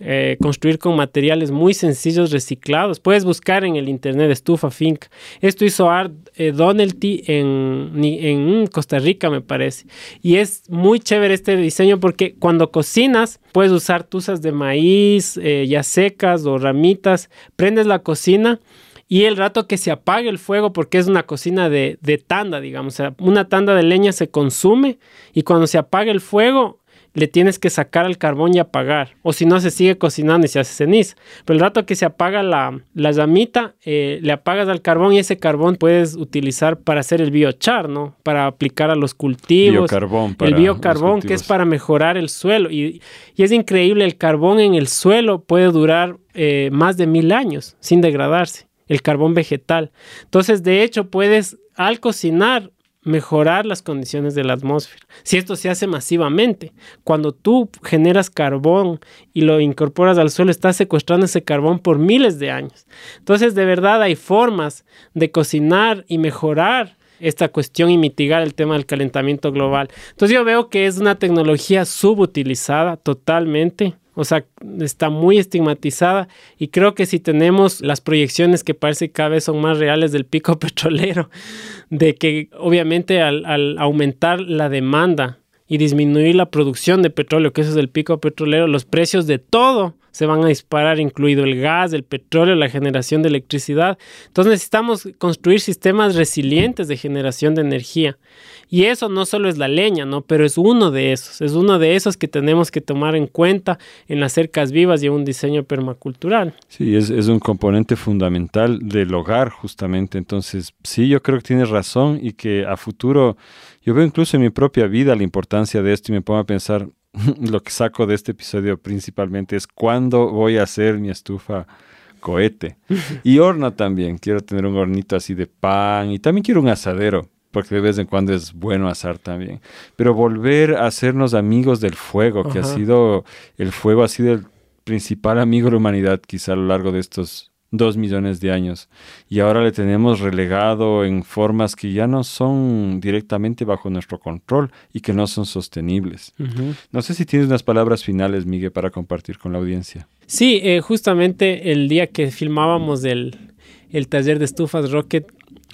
eh, construir con materiales muy sencillos reciclados. Puedes buscar en el internet estufa Fink. Esto hizo Art eh, en, en Costa Rica, me parece. Y es muy chévere este diseño porque cuando cocinas puedes usar tuzas de maíz, eh, ya secas o ramitas. Prendes la cocina. Y el rato que se apague el fuego, porque es una cocina de, de tanda, digamos, o sea, una tanda de leña se consume y cuando se apaga el fuego, le tienes que sacar el carbón y apagar. O si no, se sigue cocinando y se hace ceniza. Pero el rato que se apaga la, la llamita, eh, le apagas al carbón y ese carbón puedes utilizar para hacer el biochar, ¿no? Para aplicar a los cultivos. Biocarbón el biocarbón, que es para mejorar el suelo. Y, y, es increíble, el carbón en el suelo puede durar eh, más de mil años sin degradarse. El carbón vegetal. Entonces, de hecho, puedes al cocinar mejorar las condiciones de la atmósfera. Si esto se hace masivamente, cuando tú generas carbón y lo incorporas al suelo, estás secuestrando ese carbón por miles de años. Entonces, de verdad hay formas de cocinar y mejorar esta cuestión y mitigar el tema del calentamiento global. Entonces yo veo que es una tecnología subutilizada totalmente o sea, está muy estigmatizada y creo que si tenemos las proyecciones que parece que cada vez son más reales del pico [laughs] petrolero, de que obviamente al, al aumentar la demanda y disminuir la producción de petróleo, que eso es el pico petrolero, los precios de todo se van a disparar, incluido el gas, el petróleo, la generación de electricidad. Entonces necesitamos construir sistemas resilientes de generación de energía. Y eso no solo es la leña, ¿no? Pero es uno de esos, es uno de esos que tenemos que tomar en cuenta en las cercas vivas y en un diseño permacultural. Sí, es, es un componente fundamental del hogar, justamente. Entonces, sí, yo creo que tienes razón y que a futuro, yo veo incluso en mi propia vida la importancia de esto y me pongo a pensar, [laughs] lo que saco de este episodio principalmente es cuándo voy a hacer mi estufa cohete. [laughs] Y horno también. Quiero tener un hornito así de pan y también quiero un asadero, porque de vez en cuando es bueno asar también. Pero volver a hacernos amigos del fuego, que ha sido, el fuego ha sido el principal amigo de la humanidad quizá a lo largo de estos dos millones de años y ahora le tenemos relegado en formas que ya no son directamente bajo nuestro control y que no son sostenibles. No sé si tienes unas palabras finales, Miguel, para compartir con la audiencia. Sí, eh, justamente el día que filmábamos el, el taller de estufas Rocket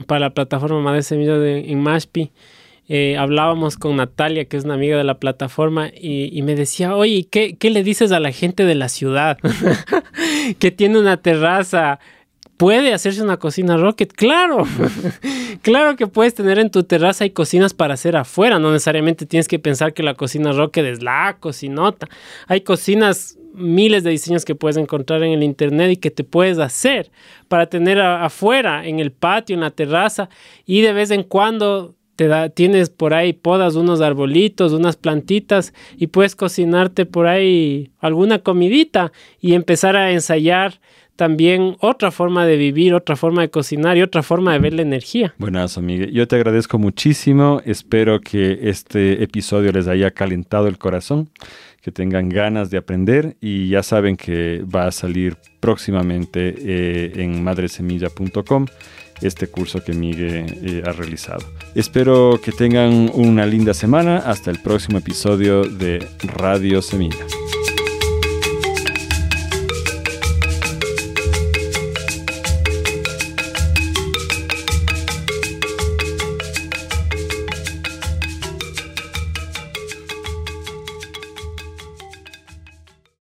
para la plataforma Madre Semilla de, en Mashpi, eh, hablábamos con Natalia, que es una amiga de la plataforma, y, me decía, oye, ¿qué, ¿qué, le dices a la gente de la ciudad [laughs] que tiene una terraza? ¿Puede hacerse una cocina Rocket? Claro, [laughs] claro que puedes tener en tu terraza y cocinas para hacer afuera, no necesariamente tienes que pensar que la cocina Rocket es la cocinota. Hay cocinas miles de diseños que puedes encontrar en el internet y que te puedes hacer para tener afuera, en el patio, en la terraza y de vez en cuando te da, tienes por ahí podas unos arbolitos, unas plantitas y puedes cocinarte por ahí alguna comidita y empezar a ensayar también otra forma de vivir, otra forma de cocinar y otra forma de ver la energía. Buenas, Miguel. Yo te agradezco muchísimo. Espero que este episodio les haya calentado el corazón, que tengan ganas de aprender y ya saben que va a salir próximamente eh, en madresemilla.com este curso que Miguel eh, ha realizado. Espero que tengan una linda semana. Hasta el próximo episodio de Radio Semillas.